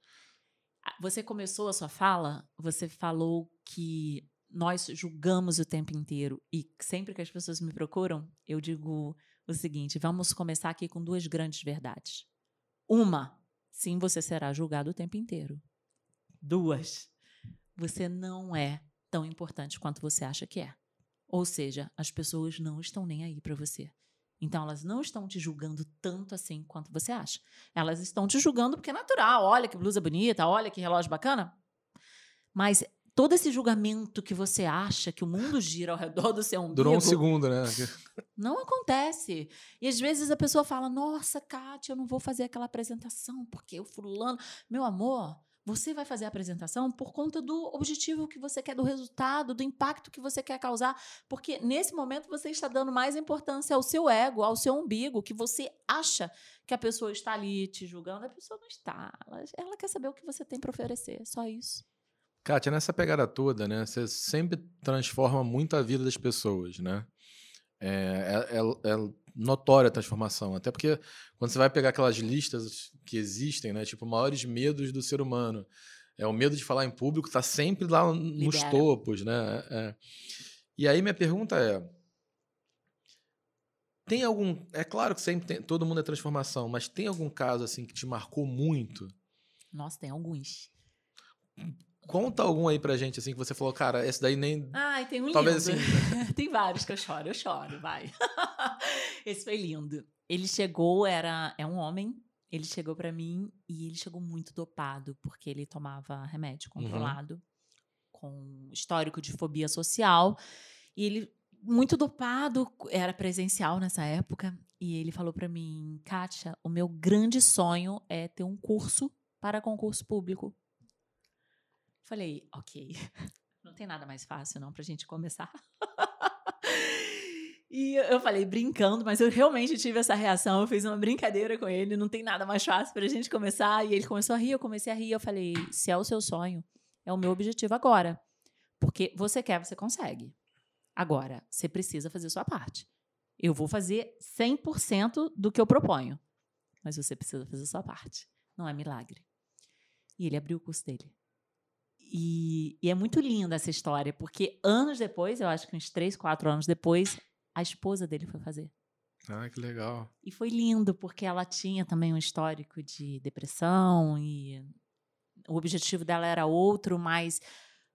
Ah, Você começou a sua fala, você falou que nós julgamos o tempo inteiro. E sempre que as pessoas me procuram, eu digo o seguinte: vamos começar aqui com duas grandes verdades. Uma, sim, você será julgado o tempo inteiro. Duas, você não é tão importante quanto você acha que é. Ou seja, as pessoas não estão nem aí para você. Então, elas não estão te julgando tanto assim quanto você acha. Elas estão te julgando porque é natural. Olha que blusa bonita, olha que relógio bacana. Mas todo esse julgamento que você acha que o mundo gira ao redor do seu umbigo durou um segundo, né? não acontece. E às vezes a pessoa fala: Nossa, Kátia, eu não vou fazer aquela apresentação porque o fulano. Meu amor, você vai fazer a apresentação por conta do objetivo que você quer, do resultado, do impacto que você quer causar. Porque nesse momento você está dando mais importância ao seu ego, ao seu umbigo, que você acha que a pessoa está ali te julgando. A pessoa não está. Ela, ela quer saber o que você tem para oferecer. Só isso. Kátia, nessa pegada toda, né? Você sempre transforma muito a vida das pessoas, né? É, é, é- é notória a transformação. Até porque quando você vai pegar aquelas listas que existem, né? Tipo, maiores medos do ser humano. É o medo de falar em público, tá sempre lá nos topos, né? É. E aí minha pergunta é. Tem algum. É claro que sempre tem, todo mundo é transformação, mas tem algum caso assim que te marcou muito? Nossa, tem alguns. Conta algum aí pra gente, assim, que você falou, cara, esse daí nem. Ai, tem um Talvez lindo. assim. [laughs] tem vários que eu choro, eu choro, vai. [laughs] Esse foi lindo. Ele chegou, era é um homem. Ele chegou pra mim e ele chegou muito dopado, porque ele tomava remédio Uhum. controlado, com histórico de fobia social. E ele, muito dopado, era presencial nessa época. E ele falou pra mim, Kátia, o meu grande sonho é ter um curso para concurso público. Falei, ok. [laughs] Não tem nada mais fácil, não, pra gente começar. [laughs] e eu falei, brincando, mas eu realmente tive essa reação. Eu fiz uma brincadeira com ele, não tem nada mais fácil pra gente começar. E ele começou a rir, eu comecei a rir. Eu falei, se é o seu sonho, é o meu objetivo agora. Porque você quer, você consegue. Agora, você precisa fazer a sua parte. Eu vou fazer 100% do que eu proponho. Mas você precisa fazer a sua parte. Não é milagre. E ele abriu o curso dele. E, e é muito linda essa história, porque anos depois, eu acho que uns três, quatro anos depois, a esposa dele foi fazer. Ah, que legal. E foi lindo, porque ela tinha também um histórico de depressão e o objetivo dela era outro, mas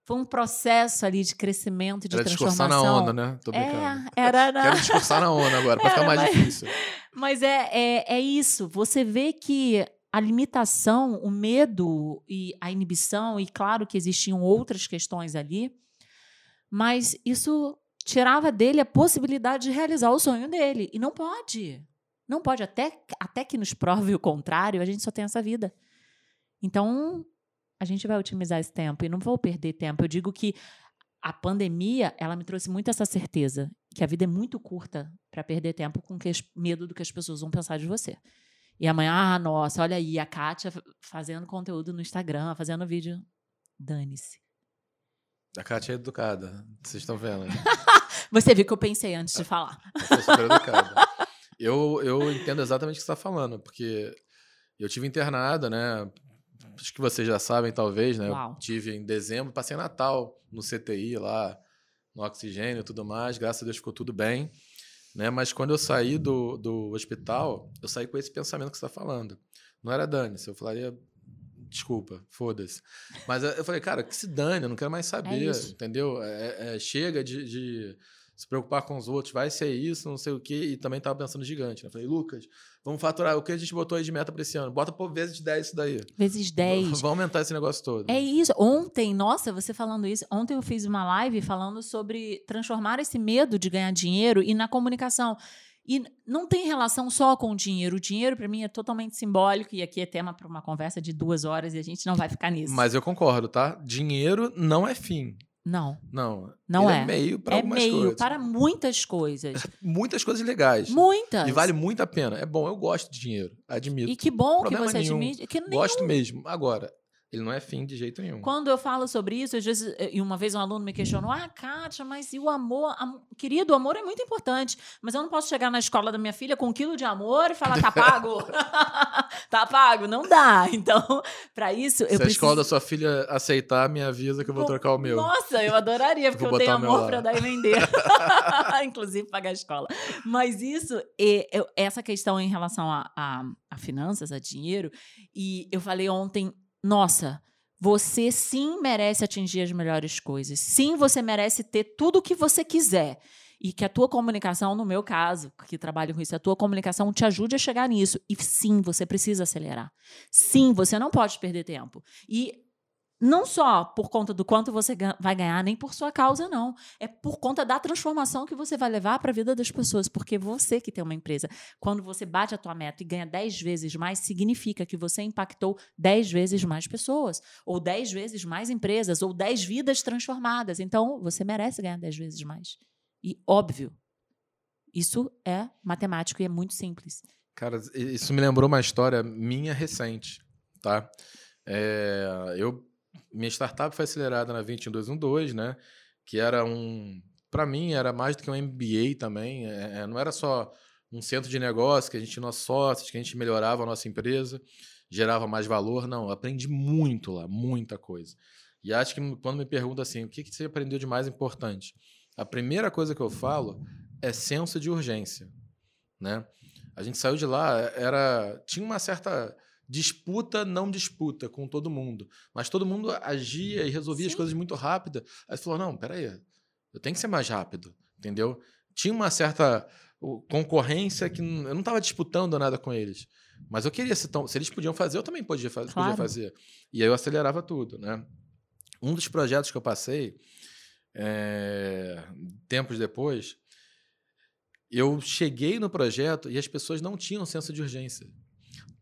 foi um processo ali de crescimento, de Era discursar na transformação. onda, né? Tô brincando. É, era na... Quero discursar na onda agora, pra [laughs] ficar Era, mais mas- difícil. Mas é, é, é isso. Você vê que a limitação, o medo e a inibição, e claro que existiam outras questões ali, mas isso tirava dele a possibilidade de realizar o sonho dele. E não pode. Não pode. Até, até que nos prove o contrário, a gente só tem essa vida. Então, a gente vai otimizar esse tempo e não vou perder tempo. Eu digo que a pandemia, ela me trouxe muito essa certeza que a vida é muito curta para perder tempo com que, medo do que as pessoas vão pensar de você. E amanhã, ah, nossa, olha aí, a Kátia fazendo conteúdo no Instagram, fazendo vídeo. Dane-se. A Kátia é educada, vocês estão vendo. Né? [laughs] você viu que eu pensei antes de falar. Você é super educada. Eu, eu entendo exatamente o que você está falando, porque eu tive internada, né? acho que vocês já sabem, talvez, né? Uau. Eu tive em dezembro, passei Natal no CTI lá, no oxigênio e tudo mais. Graças a Deus ficou tudo bem. Né? Mas quando eu saí do, do hospital, eu saí com esse pensamento que você está falando. Não era dane-se, eu falaria, desculpa, foda-se. Mas eu falei, cara, que se dane, eu não quero mais é saber, é entendeu? É, é, chega de, de se preocupar com os outros, vai ser isso, não sei o quê, e também tava pensando gigante, né? Falei, Lucas, vamos faturar, o que a gente botou aí de meta para esse ano? Bota por vezes 10 isso daí. Vezes 10. Vamos aumentar esse negócio todo. É isso. Ontem, nossa, você falando isso, ontem eu fiz uma live falando sobre transformar esse medo de ganhar dinheiro e na comunicação. E não tem relação só com o dinheiro. O dinheiro, para mim, é totalmente simbólico, e aqui é tema para uma conversa de duas horas e a gente não vai ficar nisso. Mas eu concordo, tá? Dinheiro não é fim. Não. Não. Não é. é meio para é algumas meio coisas. para muitas coisas. [laughs] muitas coisas legais. Muitas. E vale muito a pena. É bom, eu gosto de dinheiro, admito. E que bom que você nenhum. admite. Que Gosto mesmo. Agora, ele não é fim de jeito nenhum. Quando eu falo sobre isso, às vezes, e uma vez um aluno me questionou: Ah, Kátia, mas e o amor? Am... Querido, o amor é muito importante. Mas eu não posso chegar na escola da minha filha com um quilo de amor e falar: tá [laughs] pago. [laughs] tá pago. Não dá. [laughs] Então, para isso. Eu Se preciso... a escola da sua filha aceitar, me avisa que eu vou Bom, trocar o meu. Nossa, eu adoraria, porque eu tenho amor para dar e vender. Inclusive pagar a escola. Mas isso, essa questão em relação a, a, a finanças, a dinheiro, e eu falei ontem nossa, você sim merece atingir as melhores coisas. Sim, você merece ter tudo o que você quiser. E que a tua comunicação, no meu caso, que trabalho com isso, a tua comunicação te ajude a chegar nisso. E sim, você precisa acelerar. Sim, você não pode perder tempo. E não só por conta do quanto você vai ganhar, nem por sua causa, não. É por conta da transformação que você vai levar para a vida das pessoas. Porque você que tem uma empresa, quando você bate a tua meta e ganha 10 vezes mais, significa que você impactou 10 vezes mais pessoas, ou 10 vezes mais empresas, ou 10 vidas transformadas. Então, você merece ganhar 10 vezes mais. E óbvio, isso é matemático e é muito simples. Cara, isso me lembrou uma história minha recente, tá? É, eu minha startup foi acelerada na 21212, né? Que era um. Para mim, era mais do que um MBA também. É, é, não era só um centro de negócio que a gente tinha nossos sócios, que a gente melhorava a nossa empresa, gerava mais valor. Não, aprendi muito lá, muita coisa. E acho que quando me perguntam assim, o que, que você aprendeu de mais importante? A primeira coisa que eu falo é senso de urgência, né? A gente saiu de lá, era tinha uma certa disputa, não disputa com todo mundo. Mas todo mundo agia e resolvia Sim. as coisas muito rápido. Aí você falou: não, peraí, eu tenho que ser mais rápido, entendeu? Tinha uma certa concorrência que eu não estava disputando nada com eles. Mas eu queria ser tão. Se eles podiam fazer, eu também podia, fazer, claro. podia fazer. E aí eu acelerava tudo, né? Um dos projetos que eu passei, é, tempos depois, eu cheguei no projeto e as pessoas não tinham senso de urgência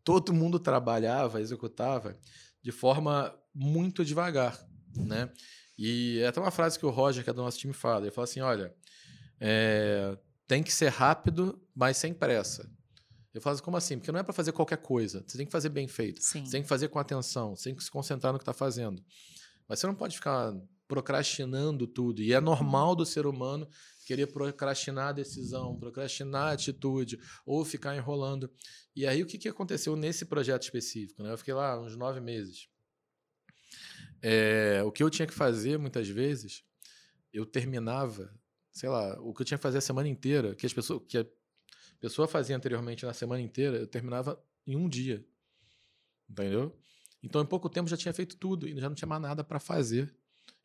todo mundo trabalhava, executava de forma muito devagar, né? E é até uma frase que o Roger, que é do nosso time, fala. Ele fala assim, olha, é, tem que ser rápido, mas sem pressa. Eu falo assim, como assim? Porque não é para fazer qualquer coisa. Você tem que fazer bem feito. Sim. Você tem que fazer com atenção. Você tem que se concentrar no que está fazendo. Mas você não pode ficar procrastinando tudo. E é normal do ser humano querer procrastinar a decisão, procrastinar a atitude ou ficar enrolando. E aí o que, que aconteceu nesse projeto específico? Né? Eu fiquei lá uns nove meses. É, o que eu tinha que fazer muitas vezes, eu terminava, sei lá, o que eu tinha que fazer a semana inteira, que as pessoas, que a pessoa fazia anteriormente na semana inteira, eu terminava em um dia, entendeu? Então em pouco tempo já tinha feito tudo e já não tinha mais nada para fazer.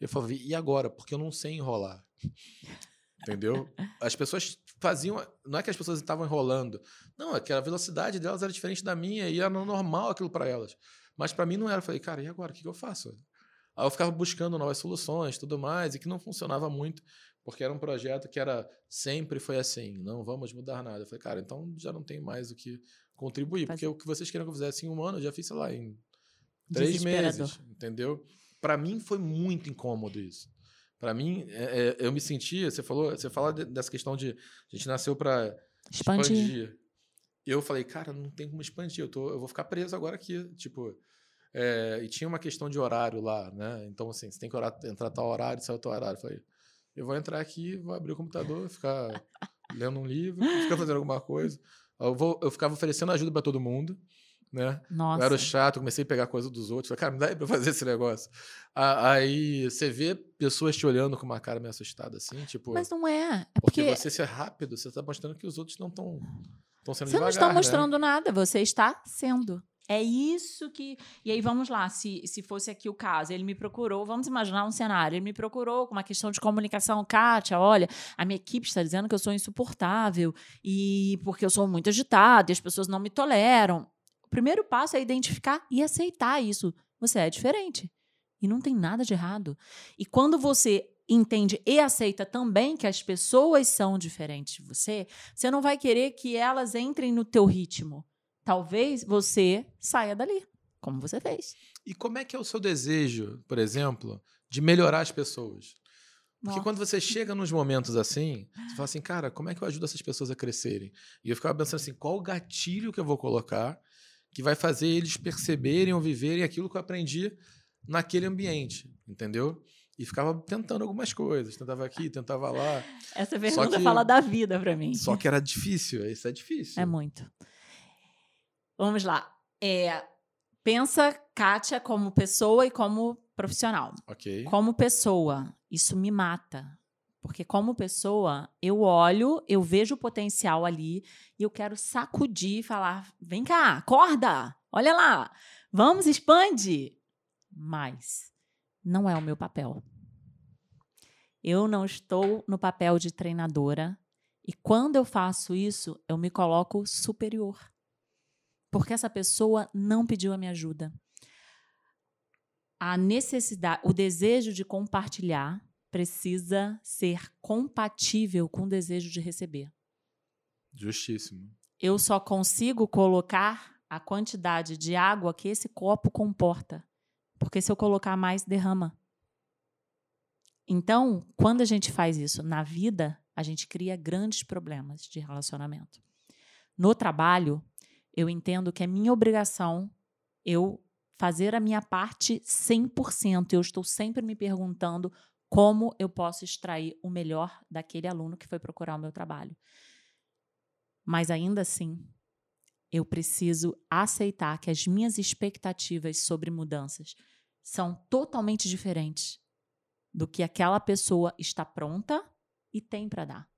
Eu falei, e agora? Porque eu não sei enrolar. [laughs] Entendeu? As pessoas faziam. Não é que as pessoas estavam enrolando. Não, é que a velocidade delas era diferente da minha e era normal aquilo para elas. Mas para mim não era. Eu falei, cara, e agora? O que, eu faço? Aí eu ficava buscando novas soluções tudo mais, e que não funcionava muito, porque era um projeto que era sempre foi assim, não vamos mudar nada. Eu falei, cara, então já não tem mais o que contribuir, porque o que vocês queriam que eu fizesse em um ano, eu já fiz, sei lá, em três meses, entendeu? Para mim foi muito incômodo isso. Para mim, é, é, eu me sentia, você falou, você fala dessa questão de a gente nasceu para expandir. expandir. Eu falei, cara, não tem como expandir, eu, tô, eu vou ficar preso agora aqui, tipo, é, e tinha uma questão de horário lá, né? Então, assim, você tem que orar, entrar tal horário, sair tal horário. Eu falei, eu vou entrar aqui, vou abrir o computador, ficar lendo um livro, ficar fazendo alguma coisa. Eu, vou, eu ficava oferecendo ajuda para todo mundo, né? Nossa. Eu era chato, comecei a pegar coisa dos outros. Falei, cara, me dá aí pra fazer esse negócio. Aí você vê pessoas te olhando com uma cara meio assustada, assim, tipo... Mas não é. é porque... porque você ser rápido, você tá mostrando que os outros não estão sendo Você devagar, não está né? mostrando nada, você está sendo. É isso que. E aí, vamos lá, se, se fosse aqui o caso, ele me procurou, vamos imaginar um cenário, ele me procurou com uma questão de comunicação, Kátia, olha, a minha equipe está dizendo que eu sou insuportável, e porque eu sou muito agitada, e as pessoas não me toleram. O primeiro passo é identificar e aceitar isso. Você é diferente. E não tem nada de errado. E quando você entende e aceita também que as pessoas são diferentes de você, você não vai querer que elas entrem no teu ritmo talvez você saia dali, como você fez. E como é que é o seu desejo, por exemplo, de melhorar as pessoas? Porque Nossa. quando você chega nos momentos assim, você fala assim, cara, como é que eu ajudo essas pessoas a crescerem? E eu ficava pensando assim, qual o gatilho que eu vou colocar que vai fazer eles perceberem ou viverem aquilo que eu aprendi naquele ambiente, entendeu? E ficava tentando algumas coisas, tentava aqui, tentava lá. Essa pergunta que, fala da vida para mim. Só que era difícil, isso é difícil. É muito. Vamos lá. É, pensa Kátia como pessoa e como profissional. Ok. Como pessoa, isso me mata. Porque como pessoa, eu olho, eu vejo o potencial ali e eu quero sacudir e falar: vem cá, acorda, olha lá, vamos, expande. Mas não é o meu papel. Eu não estou no papel de treinadora e quando eu faço isso, eu me coloco superior porque essa pessoa não pediu a minha ajuda. A necessidade, o desejo de compartilhar precisa ser compatível com o desejo de receber. Justíssimo. Eu só consigo colocar a quantidade de água que esse copo comporta, porque se eu colocar mais, derrama. Então, quando a gente faz isso na vida, a gente cria grandes problemas de relacionamento. No trabalho, eu entendo que é minha obrigação eu fazer a minha parte 100%. Eu estou sempre me perguntando como eu posso extrair o melhor daquele aluno que foi procurar o meu trabalho. Mas ainda assim, eu preciso aceitar que as minhas expectativas sobre mudanças são totalmente diferentes do que aquela pessoa está pronta e tem para dar.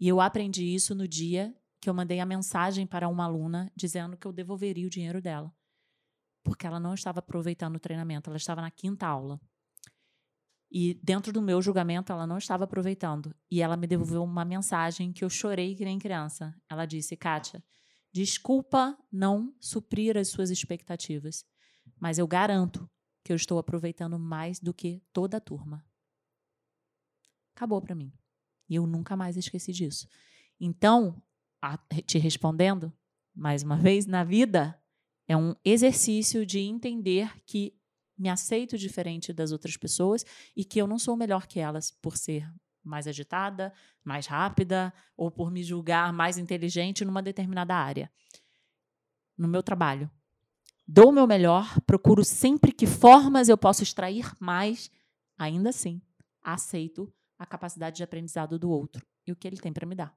E eu aprendi isso no dia que eu mandei a mensagem para uma aluna dizendo que eu devolveria o dinheiro dela. Porque ela não estava aproveitando o treinamento, ela estava na quinta aula. E dentro do meu julgamento, ela não estava aproveitando. E ela me devolveu uma mensagem que eu chorei que nem criança. Ela disse: Kátia, desculpa não suprir as suas expectativas, mas eu garanto que eu estou aproveitando mais do que toda a turma. Acabou para mim. E eu nunca mais esqueci disso. Então, a, te respondendo, mais uma vez, na vida é um exercício de entender que me aceito diferente das outras pessoas e que eu não sou melhor que elas por ser mais agitada, mais rápida ou por me julgar mais inteligente numa determinada área. No meu trabalho, dou o meu melhor, procuro sempre que formas eu posso extrair mais, ainda assim, aceito a capacidade de aprendizado do outro e o que ele tem para me dar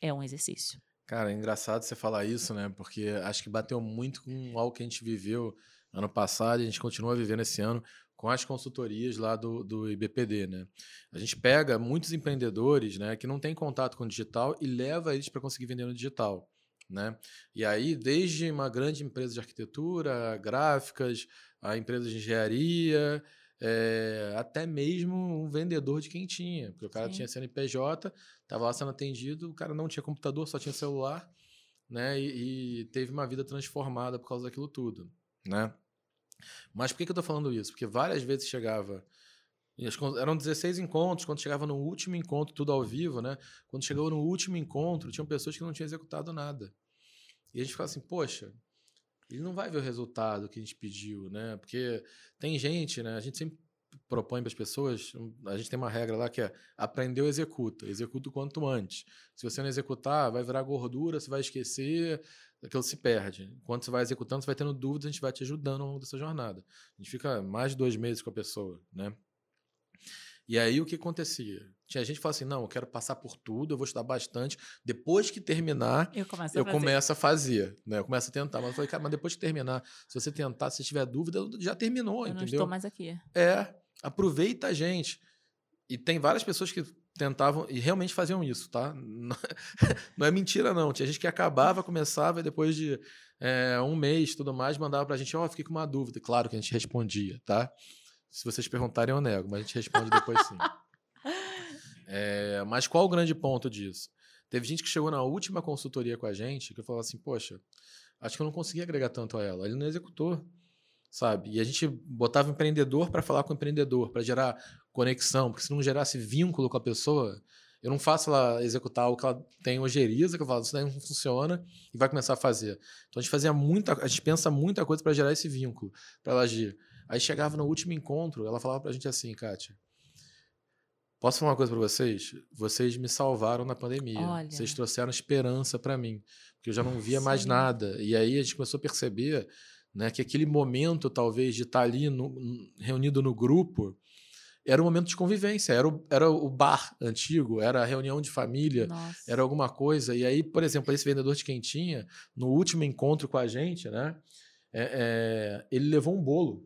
é um exercício. Cara, é engraçado você falar isso, né? Porque acho que bateu muito com algo que a gente viveu ano passado e a gente continua vivendo esse ano com as consultorias lá do, do IBPD, né? A gente pega muitos empreendedores, né, que não têm contato com o digital e leva eles para conseguir vender no digital, né? E aí, desde uma grande empresa de arquitetura, gráficas, a empresa de engenharia, é, até mesmo um vendedor de quem tinha, porque o cara Sim. tinha CNPJ, estava lá sendo atendido, o cara não tinha computador, só tinha celular, né? E, e, teve uma vida transformada por causa daquilo tudo, né? Mas por que, que eu estou falando isso? Porque várias vezes chegava Eram 16 encontros, quando chegava no último encontro, tudo ao vivo, né? Quando chegou no último encontro, tinham pessoas que não tinham executado nada. E a gente ficava assim, poxa, ele não vai ver o resultado que a gente pediu, né? Porque tem gente, né? A gente sempre propõe para as pessoas, a gente tem uma regra lá que é aprendeu, executa. Executa o quanto antes. Se você não executar, vai virar gordura, você vai esquecer, aquilo se perde. Quando você vai executando, você vai tendo dúvidas, a gente vai te ajudando ao longo dessa jornada. A gente fica mais de dois meses com a pessoa, né? E aí o que acontecia? Tinha gente que falava assim: não, eu quero passar por tudo, eu vou estudar bastante. Depois que terminar, eu começo, eu a, fazer. começo a fazer. Né? Eu começo a tentar. Mas eu falei, cara, mas depois que terminar, se você tentar, se tiver dúvida, já terminou, eu entendeu? não estou mais aqui. É, aproveita a gente. E tem várias pessoas que tentavam e realmente faziam isso, tá? [laughs] Não é mentira, não. Tinha gente que acabava, começava e depois de é, um mês tudo mais, mandava pra gente, ó, oh, fiquei com uma dúvida. Claro que a gente respondia, tá? Se vocês perguntarem, eu nego, mas a gente responde depois sim. É, [laughs] mas qual o grande ponto disso? Teve gente que chegou na última consultoria com a gente que falou assim: Poxa, acho que eu não consegui agregar tanto a ela. Ele não executou, sabe? E a gente botava empreendedor para falar com o empreendedor, para gerar conexão, porque se não gerasse vínculo com a pessoa, eu não faço ela executar o que ela tem ojeriza, que eu falo, isso daí não funciona, e vai começar a fazer. Então a gente fazia muita, a gente pensa muita coisa para gerar esse vínculo, para ela agir. Aí chegava no último encontro, ela falava pra gente assim, Kátia, posso falar uma coisa para vocês? Vocês me salvaram na pandemia. Olha. Vocês trouxeram esperança para mim, porque eu já não via Sim. mais nada. E aí a gente começou a perceber né, que aquele momento, talvez, de estar ali no, reunido no grupo, era um momento de convivência, era o, era o bar antigo, era a reunião de família, Nossa. era alguma coisa. E aí, por exemplo, esse vendedor de quentinha, no último encontro com a gente, né, é, é, ele levou um bolo.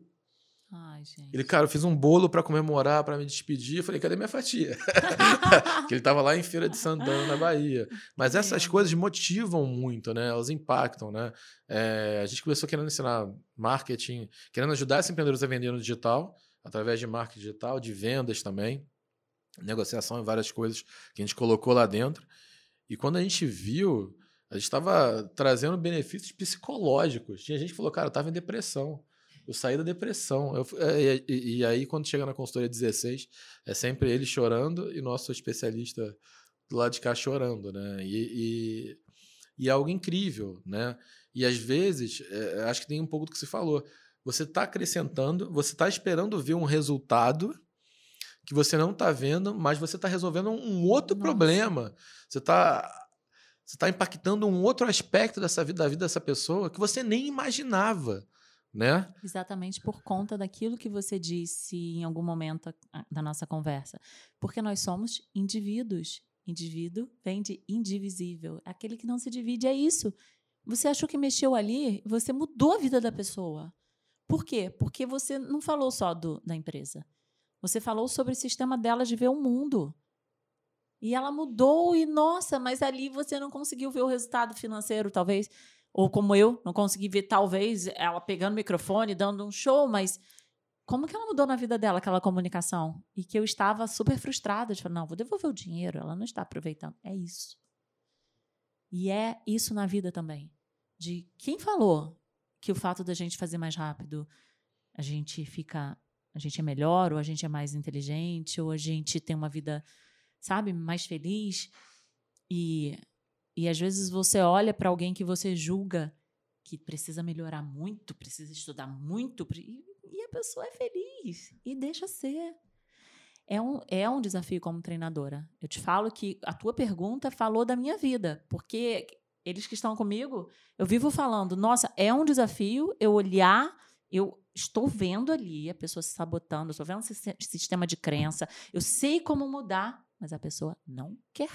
Ai, gente. Ele, cara, eu fiz um bolo para comemorar, para me despedir. Eu falei, cadê minha fatia? [laughs] que ele tava lá em Feira de Santana, na Bahia. Mas essas é. coisas motivam muito, né? Elas impactam, né? É, a gente começou querendo ensinar marketing, querendo ajudar esses empreendedores a vender no digital, através de marketing digital, de vendas também, negociação e várias coisas que a gente colocou lá dentro. E quando a gente viu, a gente estava trazendo benefícios psicológicos. Tinha gente que falou, cara, eu estava em depressão. Eu saí da depressão. Eu, é, e, e, aí, quando chega na consultoria 16, é sempre ele chorando e nosso especialista do lado de cá chorando, né? E, e, e é algo incrível, né? E às vezes, é, acho que tem um pouco do que você falou. Você está acrescentando, você está esperando ver um resultado que você não está vendo, mas você está resolvendo um outro Nossa. problema. Você está você está impactando um outro aspecto dessa vida, da vida dessa pessoa que você nem imaginava né? Exatamente por conta daquilo que você disse em algum momento da nossa conversa. Porque nós somos indivíduos. Indivíduo vem de indivisível. Aquele que não se divide é isso. Você achou que mexeu ali, você mudou a vida da pessoa. Por quê? Porque você não falou só do, da empresa. Você falou sobre o sistema dela de ver o mundo. E ela mudou, e nossa, mas ali você não conseguiu ver o resultado financeiro, talvez. Ou como eu, não consegui ver, talvez, ela pegando o microfone, dando um show, mas como que ela mudou na vida dela aquela comunicação? E que eu estava super frustrada, de falar, não, vou devolver o dinheiro, ela não está aproveitando. É isso. E é isso na vida também. De quem falou que o fato da gente fazer mais rápido, a gente fica, a gente é melhor, ou a gente é mais inteligente, ou a gente tem uma vida, sabe, mais feliz. E e às vezes você olha para alguém que você julga que precisa melhorar muito, precisa estudar muito, e a pessoa é feliz e deixa ser. É um, é um desafio como treinadora. Eu te falo que a tua pergunta falou da minha vida, porque eles que estão comigo, eu vivo falando, nossa, é um desafio eu olhar, eu estou vendo ali a pessoa se sabotando, estou vendo esse sistema de crença, eu sei como mudar, mas a pessoa não quer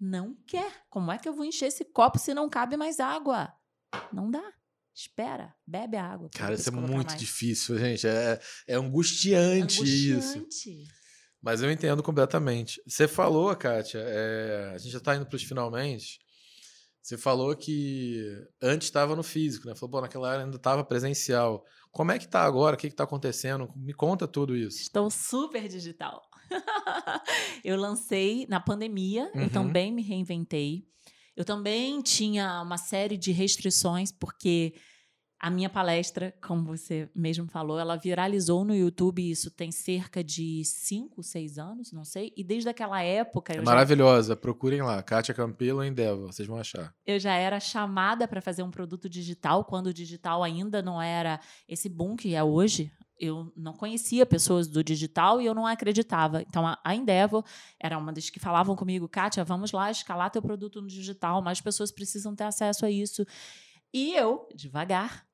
não quer. Como é que eu vou encher esse copo se não cabe mais água? Não dá. Espera, bebe a água. Cara, isso é muito mais. difícil, gente. É, é angustiante, angustiante isso. Mas eu entendo completamente. Você falou, Kátia, é, a gente já está indo para os finalmente. Você falou que antes estava no físico, né? Falou, pô, naquela área ainda estava presencial. Como é que está agora? O que está acontecendo? Me conta tudo isso. Estou super digital. [laughs] eu lancei na pandemia, uhum. eu também me reinventei. Eu também tinha uma série de restrições, porque A minha palestra, como você mesmo falou, ela viralizou no YouTube, isso tem cerca de 5, 6 anos, não sei. E desde aquela época. É maravilhosa, já... procurem lá, Kátia Campelo em Endeavor, vocês vão achar. Eu já era chamada para fazer um produto digital, quando o digital ainda não era esse boom que é hoje. Eu não conhecia pessoas do digital e eu não acreditava. Então, a Endeavor era uma das que falavam comigo, Kátia, vamos lá escalar teu produto no digital, mais pessoas precisam ter acesso a isso. E eu, devagar,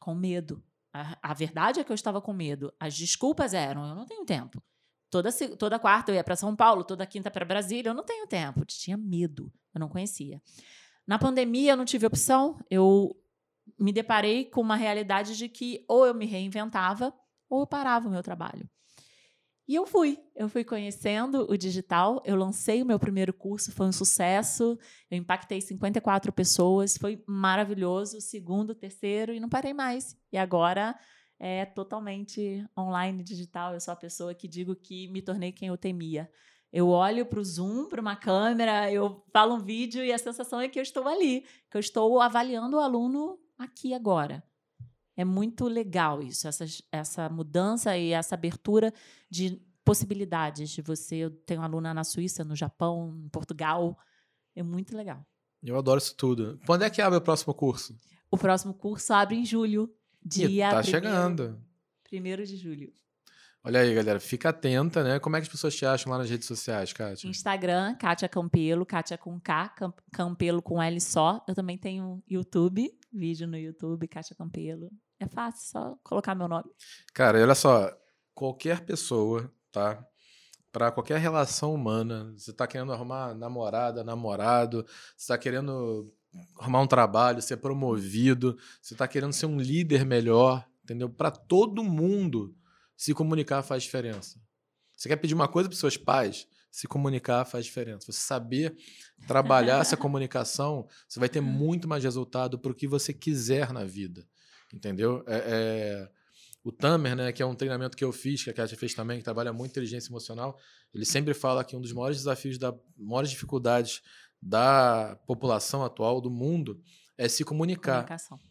com medo. A, a, verdade é que eu estava com medo. As desculpas eram: eu não tenho tempo. Toda, toda quarta eu ia para São Paulo, toda quinta para Brasília, eu não tenho tempo. Tinha medo, eu não conhecia. Na pandemia, eu não tive opção, eu me deparei com uma realidade de que ou eu me reinventava ou eu parava o meu trabalho. E eu fui, eu fui conhecendo o digital, eu lancei o meu primeiro curso, foi um sucesso, eu impactei 54 pessoas, foi maravilhoso, segundo, terceiro, e não parei mais. E agora é totalmente online, digital, eu sou a pessoa que digo que me tornei quem eu temia. Eu olho para o Zoom, para uma câmera, eu falo um vídeo e a sensação é que eu estou ali, que eu estou avaliando o aluno aqui agora. É muito legal isso, essa, essa mudança e essa abertura de possibilidades de você. Eu tenho aluna na Suíça, no Japão, em Portugal. É muito legal. Eu adoro isso tudo. Quando é que abre o próximo curso? O próximo curso abre em julho. Dia tá primeiro, chegando. Primeiro de julho. Olha aí, galera, fica atenta, né? Como é que as pessoas te acham lá nas redes sociais, Kátia? Instagram, Kátia Campelo, Kátia com K, Campelo com L só. Eu também tenho YouTube, vídeo no YouTube, Kátia Campelo. É fácil, só colocar meu nome. Cara, olha só, qualquer pessoa, tá? Para qualquer relação humana, você tá querendo arrumar namorada, namorado, você tá querendo arrumar um trabalho, ser promovido, você tá querendo ser um líder melhor, entendeu? Para todo mundo, se comunicar faz diferença. Você quer pedir uma coisa para seus pais? Se comunicar faz diferença. Você saber trabalhar essa [laughs] comunicação, você vai ter muito mais resultado para o que você quiser na vida. Entendeu? É, é, o Tamer, né, que é um treinamento que eu fiz, que a Kátia fez também, que trabalha muito inteligência emocional, ele sempre fala que um dos maiores desafios, da maiores dificuldades da população atual do mundo é se comunicar.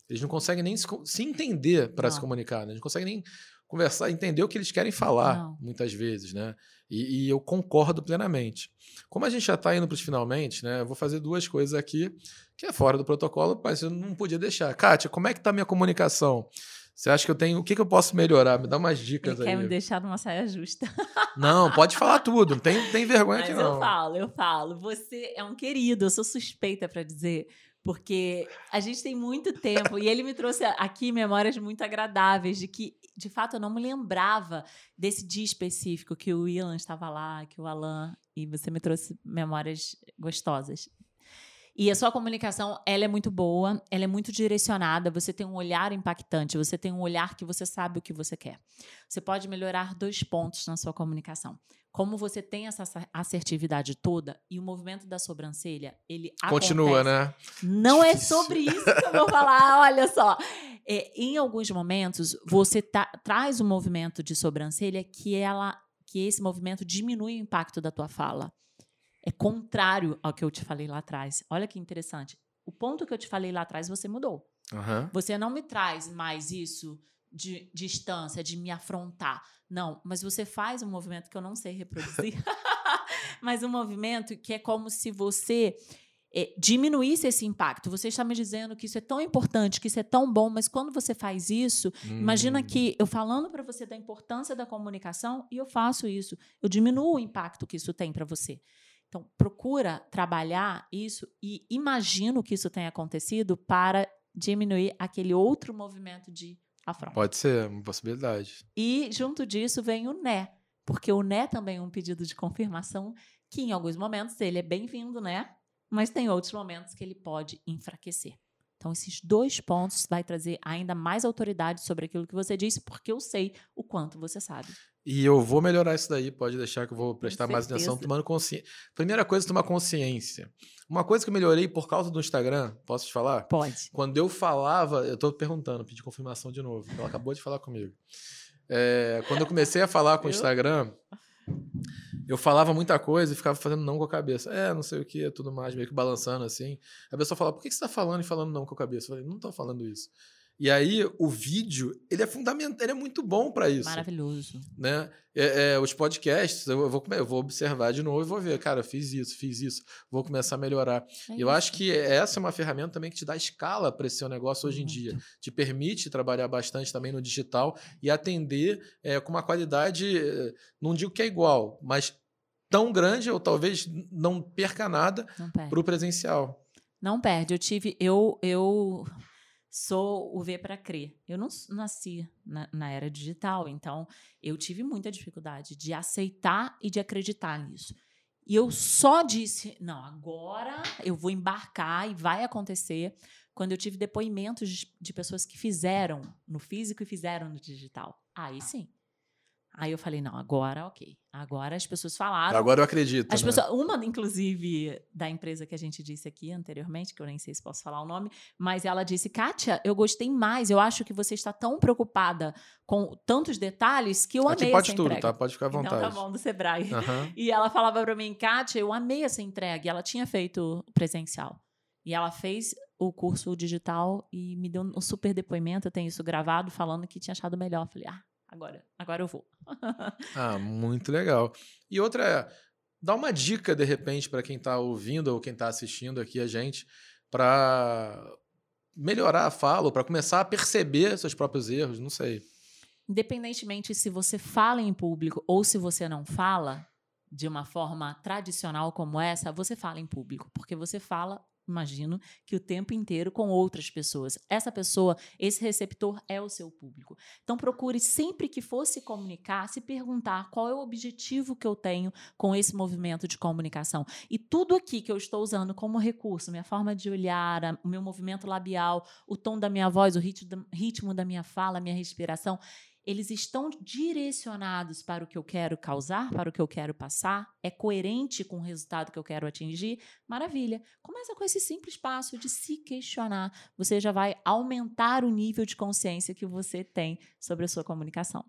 Eles não conseguem nem se, se entender para se comunicar, né? eles não conseguem nem conversar, entender o que eles querem falar, não. muitas vezes, né? E, e, eu concordo plenamente. Como a gente já está indo para os finalmente, né? Eu vou fazer duas coisas aqui que é fora do protocolo, mas eu não podia deixar. Kátia, como é que está a minha comunicação? Você acha que eu tenho. O que, que eu posso melhorar? Me dá umas dicas Ele aí. Quer me deixar numa saia justa. [laughs] Não, pode falar tudo. Não tem, tem vergonha Mas aqui, não. Eu falo, eu falo. Você é um querido, eu sou suspeita para dizer. Porque a gente tem muito tempo. e ele me trouxe aqui memórias muito agradáveis de que de fato, eu não me lembrava desse dia específico que o Ilan estava lá, que o Alan, e você me trouxe memórias gostosas. E a sua comunicação, ela é muito boa, ela é muito direcionada, você tem um olhar impactante, você tem um olhar que você sabe o que você quer. Você pode melhorar dois pontos na sua comunicação. Como você tem essa assertividade toda e o movimento da sobrancelha, ele Continua, acontece. né? Não é sobre isso que eu vou falar, [laughs] olha só. É, em alguns momentos, você tá, traz um movimento de sobrancelha que ela que esse movimento diminui o impacto da tua fala é contrário ao que eu te falei lá atrás. Olha que interessante. O ponto que eu te falei lá atrás, você mudou. Uhum. Você não me traz mais isso de distância, de me afrontar. Não, mas você faz um movimento que eu não sei reproduzir. [laughs] mas um movimento que é como se você é, diminuísse esse impacto. Você está me dizendo que isso é tão importante, que isso é tão bom, mas quando você faz isso, hum. imagina que eu falando para você da importância da comunicação e eu faço isso, eu diminuo o impacto que isso tem para você. Então, procura trabalhar isso e imagina que isso tenha acontecido para diminuir aquele outro movimento de afronta. Pode ser, uma possibilidade. E junto disso vem o né, porque o né também é um pedido de confirmação que em alguns momentos ele é bem-vindo, né? Mas tem outros momentos que ele pode enfraquecer. Então, esses dois pontos vai trazer ainda mais autoridade sobre aquilo que você disse, porque eu sei o quanto você sabe. E eu vou melhorar isso daí, pode deixar que eu vou prestar mais atenção, tomando consciência. Primeira coisa, tomar consciência. Uma coisa que eu melhorei por causa do Instagram, posso te falar? Pode. Quando eu falava, eu estou perguntando, pedi confirmação de novo. Ela acabou de falar comigo. É, quando eu comecei a falar com o Instagram, eu falava muita coisa e ficava fazendo não com a cabeça. É, não sei o que, tudo mais, meio que balançando assim. A pessoa falava, por que você está falando e falando não com a cabeça? Eu falei, não estou falando isso. E aí, o vídeo, ele é fundamental, ele é muito bom para isso. Maravilhoso. Né? É, é, os podcasts, eu vou, eu vou observar de novo e vou ver, cara, eu fiz isso, fiz isso, vou começar a melhorar. É eu isso. acho que essa é uma ferramenta também que te dá escala para esse seu negócio hoje em dia. Te permite trabalhar bastante também no digital e atender é, com uma qualidade, não digo que é igual, mas tão grande ou talvez não perca nada para o presencial. Não perde. Eu tive. Eu, eu sou o ver para crer. Eu não nasci na, na, era digital, então eu tive muita dificuldade de aceitar e de acreditar nisso. E eu só disse: não, agora eu vou embarcar e vai acontecer. Quando eu tive depoimentos de, de pessoas que fizeram no físico e fizeram no digital. Aí sim. Aí eu falei, não, agora ok. Agora as pessoas falaram. Agora eu acredito. As né? pessoas, uma, inclusive, da empresa que a gente disse aqui anteriormente, que eu nem sei se posso falar o nome, mas ela disse: Kátia, eu gostei mais. Eu acho que você está tão preocupada com tantos detalhes que eu aqui amei pode essa tudo, entrega. tá? Pode ficar à vontade. Então tá bom, do Sebrae. Uhum. E ela falava para mim, Kátia, eu amei essa entrega. E ela tinha feito presencial. E ela fez o curso digital e me deu um super depoimento. Eu tenho isso gravado, falando que tinha achado melhor. Eu falei, ah, agora, agora eu vou. [laughs] ah, muito legal. E outra é, dá uma dica de repente para quem está ouvindo ou quem está assistindo aqui a gente para melhorar a fala, para começar a perceber seus próprios erros, não sei. Independentemente se você fala em público ou se você não fala, de uma forma tradicional como essa, você fala em público, porque você fala imagino que o tempo inteiro com outras pessoas. Essa pessoa, esse receptor é o seu público. Então procure sempre que for se comunicar, se perguntar qual é o objetivo que eu tenho com esse movimento de comunicação. E tudo aqui que eu estou usando como recurso, minha forma de olhar, o meu movimento labial, o tom da minha voz, o ritmo da minha fala, minha respiração, eles estão direcionados para o que eu quero causar, para o que eu quero passar, é coerente com o resultado que eu quero atingir, maravilha. Começa com esse simples passo de se questionar. Você já vai aumentar o nível de consciência que você tem sobre a sua comunicação.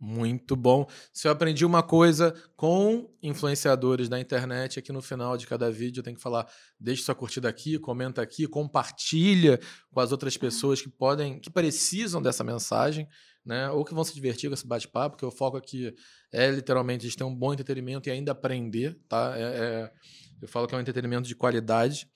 Muito bom. Se eu aprendi uma coisa com influenciadores da internet, aqui no final de cada vídeo eu tenho que falar: deixe sua curtida aqui, comenta aqui, compartilha com as outras pessoas que podem, que precisam dessa mensagem né? Ou que vão se divertir com esse bate-papo, porque o foco aqui é literalmente a gente ter um bom entretenimento e ainda aprender, tá? É, é, eu falo que é um entretenimento de qualidade.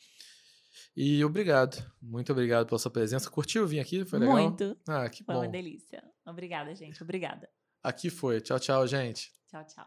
E obrigado, muito obrigado pela sua presença. Curtiu vir aqui? Foi legal? Muito. Ah, que Foi bom. Foi uma delícia. Obrigada, gente. Obrigada. Aqui foi. Tchau, tchau, gente. Tchau, tchau.